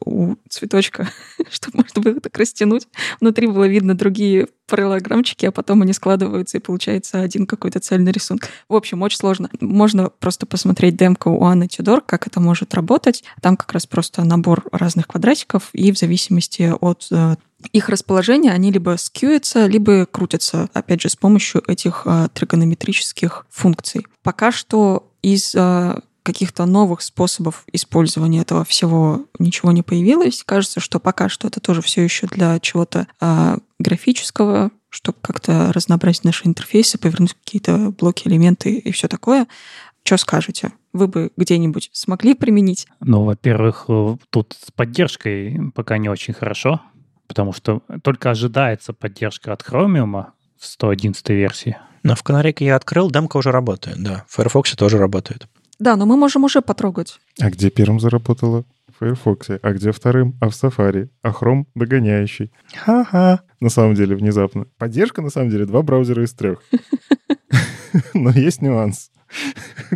у цветочка, чтобы можно было так растянуть. Внутри было видно другие параллелограммчики, а потом они складываются, и получается один какой-то цельный рисунок. В общем, очень сложно. Можно просто посмотреть демку у Анны Тюдор, как это может работать. Там как раз просто набор разных квадратиков, и в зависимости от их расположение, они либо скьюются, либо крутятся, опять же, с помощью этих а, тригонометрических функций. Пока что из а, каких-то новых способов использования этого всего ничего не появилось. Кажется, что пока что это тоже все еще для чего-то а, графического, чтобы как-то разнообразить наши интерфейсы, повернуть какие-то блоки, элементы и все такое. Что скажете? Вы бы где-нибудь смогли применить? Ну, во-первых, э, тут с поддержкой пока не очень хорошо потому что только ожидается поддержка от Chromium в 111 версии. Но в Канарике я открыл, демка уже работает, да. В Firefox тоже работает. Да, но мы можем уже потрогать. А где первым заработало? В Firefox. А где вторым? А в Safari. А Chrome догоняющий. Ха-ха. На самом деле, внезапно. Поддержка, на самом деле, два браузера из трех. Но есть нюанс.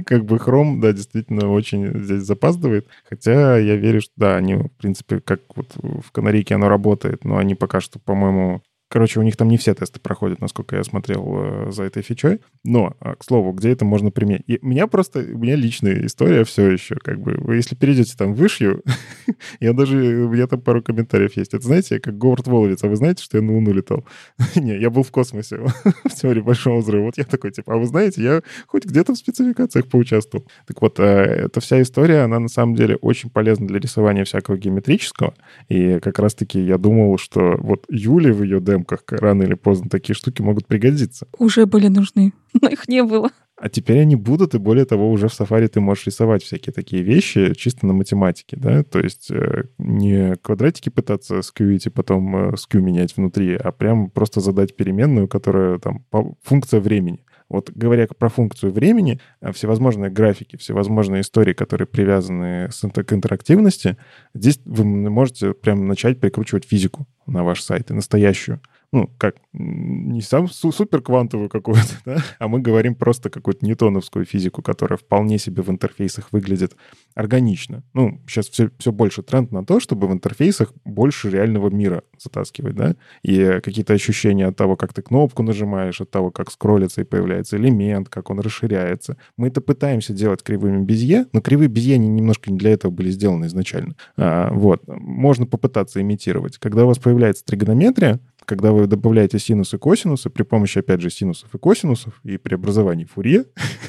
как бы Chrome, да, действительно очень здесь запаздывает. Хотя я верю, что да, они, в принципе, как вот в Канарике оно работает, но они пока что, по-моему, Короче, у них там не все тесты проходят, насколько я смотрел э, за этой фичой. Но, э, к слову, где это можно применить? И у меня просто, у меня личная история все еще. Как бы, вы если перейдете там в вышью, я даже, у меня там пару комментариев есть. Это знаете, как Говард Воловец, а вы знаете, что я на Луну летал? не, я был в космосе в теории Большого Взрыва. Вот я такой, типа, а вы знаете, я хоть где-то в спецификациях поучаствовал. Так вот, э, эта вся история, она на самом деле очень полезна для рисования всякого геометрического. И как раз-таки я думал, что вот Юля в ее демо съемках рано или поздно такие штуки могут пригодиться. Уже были нужны, но их не было. А теперь они будут, и более того, уже в Safari ты можешь рисовать всякие такие вещи чисто на математике, да, то есть э, не квадратики пытаться скьюить и потом э, скью менять внутри, а прям просто задать переменную, которая там функция времени. Вот говоря про функцию времени, э, всевозможные графики, всевозможные истории, которые привязаны к интерактивности, здесь вы можете прям начать прикручивать физику на ваш сайт, и настоящую ну, как, не сам супер квантовую какую-то, да, а мы говорим просто какую-то ньютоновскую физику, которая вполне себе в интерфейсах выглядит органично. Ну, сейчас все, все больше тренд на то, чтобы в интерфейсах больше реального мира затаскивать, да, и какие-то ощущения от того, как ты кнопку нажимаешь, от того, как скроллится и появляется элемент, как он расширяется. Мы это пытаемся делать кривыми безье, но кривые безье они немножко не для этого были сделаны изначально. А, вот. Можно попытаться имитировать. Когда у вас появляется тригонометрия, когда вы добавляете синусы и косинусы при помощи, опять же, синусов и косинусов и преобразований Фурье,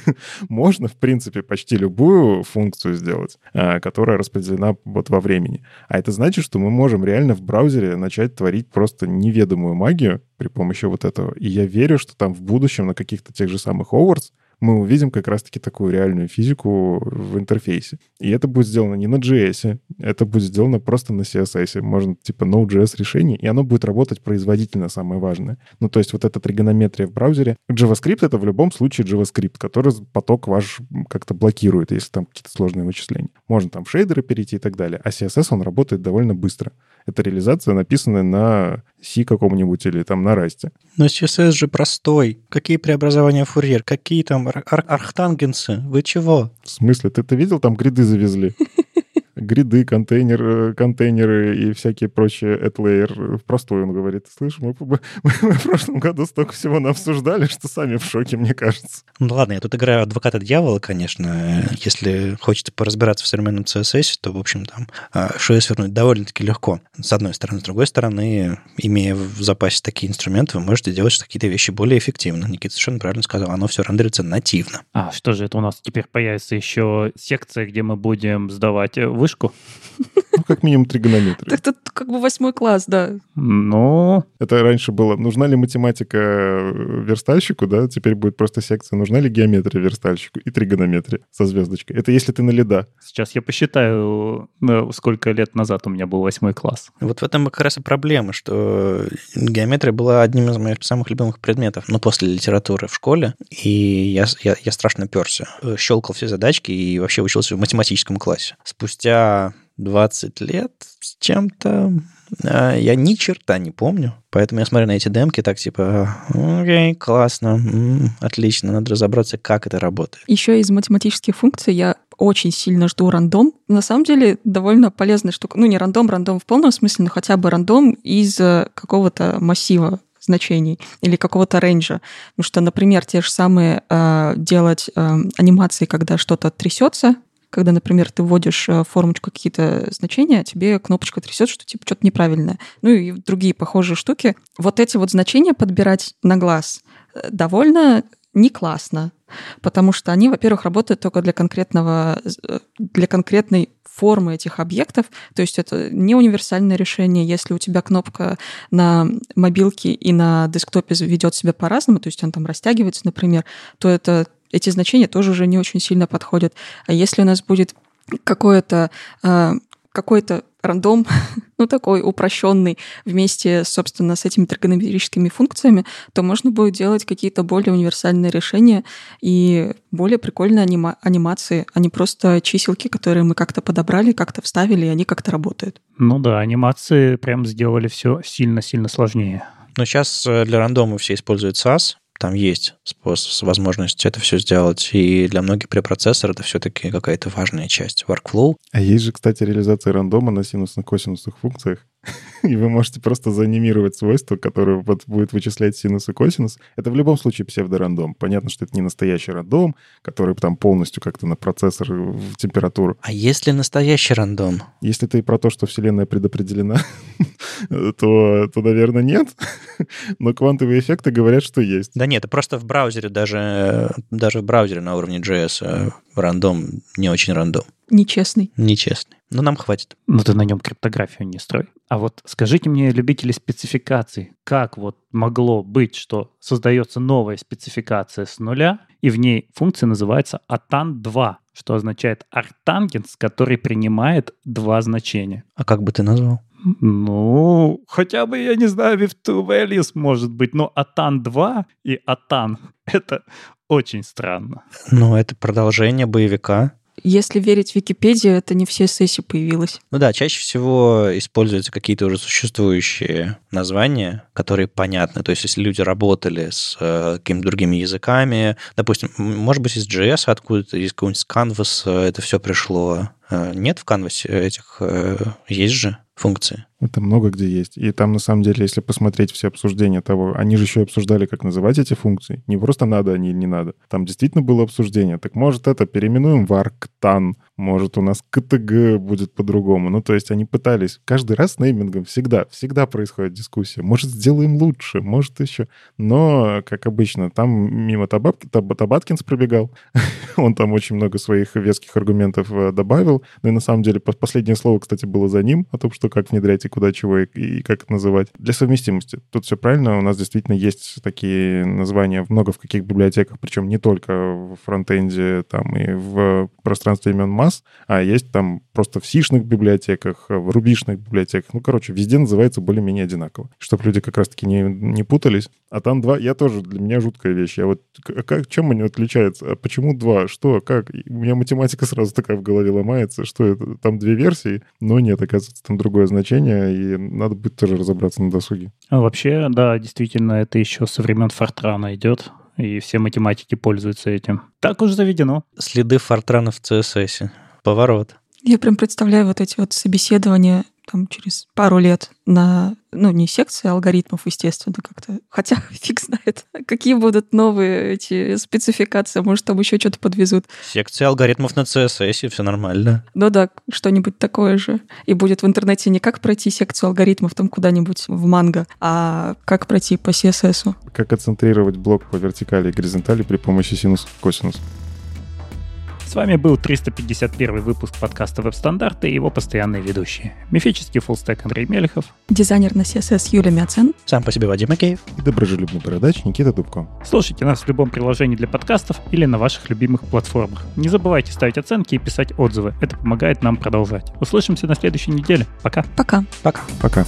можно, в принципе, почти любую функцию сделать, а, которая распределена вот во времени. А это значит, что мы можем реально в браузере начать творить просто неведомую магию при помощи вот этого. И я верю, что там в будущем на каких-то тех же самых Hogwarts мы увидим как раз-таки такую реальную физику в интерфейсе. И это будет сделано не на JS, это будет сделано просто на CSS. Можно типа Node.js решений, и оно будет работать производительно, самое важное. Ну, то есть вот эта тригонометрия в браузере. JavaScript — это в любом случае JavaScript, который поток ваш как-то блокирует, если там какие-то сложные вычисления. Можно там в шейдеры перейти и так далее. А CSS, он работает довольно быстро. Это реализация, написанная на C каком-нибудь или там на Rust. Но CSS же простой. Какие преобразования Фурьер? Какие там ар- архтангенсы? Вы чего? В смысле? Ты-то видел, там гриды завезли? Гриды, контейнер, э, контейнеры и всякие прочие AdLayer. В простой он говорит. Слышь, мы, мы, мы в прошлом году столько всего обсуждали, что сами в шоке, мне кажется. Ну ладно, я тут играю адвоката дьявола, конечно. Если хочется поразбираться в современном CSS, то, в общем, там а, шею свернуть довольно-таки легко. С одной стороны. С другой стороны, имея в запасе такие инструменты, вы можете делать какие-то вещи более эффективно. Никита совершенно правильно сказал, оно все рендерится нативно. А что же это у нас теперь появится еще секция, где мы будем сдавать э, вышку? Ну, как минимум тригонометрию. Это как бы восьмой класс, да. Ну, Это раньше было, нужна ли математика э, верстальщику, да, теперь будет просто секция, нужна ли геометрия верстальщику и тригонометрия со звездочкой. Это если ты на лида. сейчас я посчитаю, э, сколько лет назад у меня был восьмой класс. Вот в этом как раз и проблема, что геометрия была одним из моих самых любимых предметов, ну, после литературы в школе, и я, я, я страшно перся. Щелкал все задачки и вообще учился в математическом классе. Спустя 20 лет с чем-то а, я ни черта не помню. Поэтому я смотрю на эти демки так типа, окей, классно, отлично, надо разобраться, как это работает. Еще из математических функций я очень сильно жду рандом. На самом деле довольно полезная штука. Ну, не рандом, рандом в полном смысле, но хотя бы рандом из э, какого-то массива значений или какого-то рейнджа. Потому что, например, те же самые э, делать э, анимации, когда что-то трясется, когда, например, ты вводишь э, в формочку какие-то значения, а тебе кнопочка трясет, что типа что-то неправильное. Ну и другие похожие штуки. Вот эти вот значения подбирать на глаз э, довольно не классно, потому что они, во-первых, работают только для конкретного, э, для конкретной формы этих объектов, то есть это не универсальное решение, если у тебя кнопка на мобилке и на десктопе ведет себя по-разному, то есть он там растягивается, например, то это эти значения тоже уже не очень сильно подходят. А если у нас будет какое-то э, какой-то рандом, ну такой упрощенный вместе, собственно, с этими тригонометрическими функциями, то можно будет делать какие-то более универсальные решения и более прикольные анима- анимации, а не просто чиселки, которые мы как-то подобрали, как-то вставили, и они как-то работают. Ну да, анимации прям сделали все сильно-сильно сложнее. Но сейчас для рандома все используют SAS, там есть способ, возможность это все сделать. И для многих препроцессоров это все-таки какая-то важная часть workflow. А есть же, кстати, реализация рандома на синусно-косинусных функциях. И вы можете просто заанимировать свойство, которое вот будет вычислять синус и косинус. Это в любом случае псевдорандом. Понятно, что это не настоящий рандом, который там полностью как-то на процессор в температуру. А если настоящий рандом? Если ты про то, что Вселенная предопределена, то, то, наверное, нет. Но квантовые эффекты говорят, что есть. Да нет, просто в браузере, даже, даже в браузере на уровне JS э, рандом не очень рандом. Нечестный. Нечестный. Но нам хватит. Но ты на нем криптографию не строй. А вот скажите мне, любители спецификаций, как вот могло быть, что создается новая спецификация с нуля, и в ней функция называется atan2, что означает арктангенс, который принимает два значения. А как бы ты назвал? Ну, хотя бы, я не знаю, with two values может быть, но atan 2 и atan — это очень странно. Ну, это продолжение боевика. Если верить Википедии, это не все сессии появилось. Ну да, чаще всего используются какие-то уже существующие названия, которые понятны. То есть если люди работали с э, какими-то другими языками, допустим, может быть, из JS откуда-то, из какого-нибудь Canvas э, это все пришло. Э, нет в Canvas этих... Э, есть же функции. Это много где есть. И там, на самом деле, если посмотреть все обсуждения того, они же еще и обсуждали, как называть эти функции. Не просто надо они или не надо. Там действительно было обсуждение. Так может это переименуем в arctan, может у нас КТГ будет по-другому. Ну, то есть они пытались. Каждый раз с неймингом всегда, всегда происходит дискуссия. Может, сделаем лучше, может еще. Но, как обычно, там мимо Табатки, Таб, Табаткинс пробегал. Он там очень много своих веских аргументов э, добавил. Ну и на самом деле последнее слово, кстати, было за ним о том, что как внедрять и куда чего и, и как это называть. Для совместимости. Тут все правильно. У нас действительно есть такие названия много в каких библиотеках, причем не только в фронтенде там и в пространстве имен масс, а есть там просто в сишных библиотеках, в рубишных библиотеках. Ну, короче, везде называется более-менее одинаково. Чтобы люди как раз-таки не, не путались. А там два, я тоже, для меня жуткая вещь. Я вот, как, чем они отличаются? А почему два? Что? Как? У меня математика сразу такая в голове ломается. Что это? Там две версии? Но нет, оказывается, там другое значение, и надо будет тоже разобраться на досуге. А вообще, да, действительно, это еще со времен Фортрана идет, и все математики пользуются этим. Так уж заведено. Следы Фортрана в CSS. Поворот. Я прям представляю вот эти вот собеседования там через пару лет на, ну, не секции алгоритмов, естественно, как-то. Хотя фиг знает, какие будут новые эти спецификации. Может, там еще что-то подвезут. Секция алгоритмов на CSS, все нормально. Ну да, что-нибудь такое же. И будет в интернете не как пройти секцию алгоритмов там куда-нибудь в манго, а как пройти по CSS. Как отцентрировать блок по вертикали и горизонтали при помощи синус-косинус. С вами был 351 выпуск подкаста «Веб-стандарты» и его постоянные ведущие. Мифический фуллстек Андрей Мелехов. Дизайнер на CSS Юлия Мяцен. Сам по себе Вадим Макеев. И доброжелюбный бородач Никита Дубко. Слушайте нас в любом приложении для подкастов или на ваших любимых платформах. Не забывайте ставить оценки и писать отзывы. Это помогает нам продолжать. Услышимся на следующей неделе. Пока. Пока. Пока. Пока.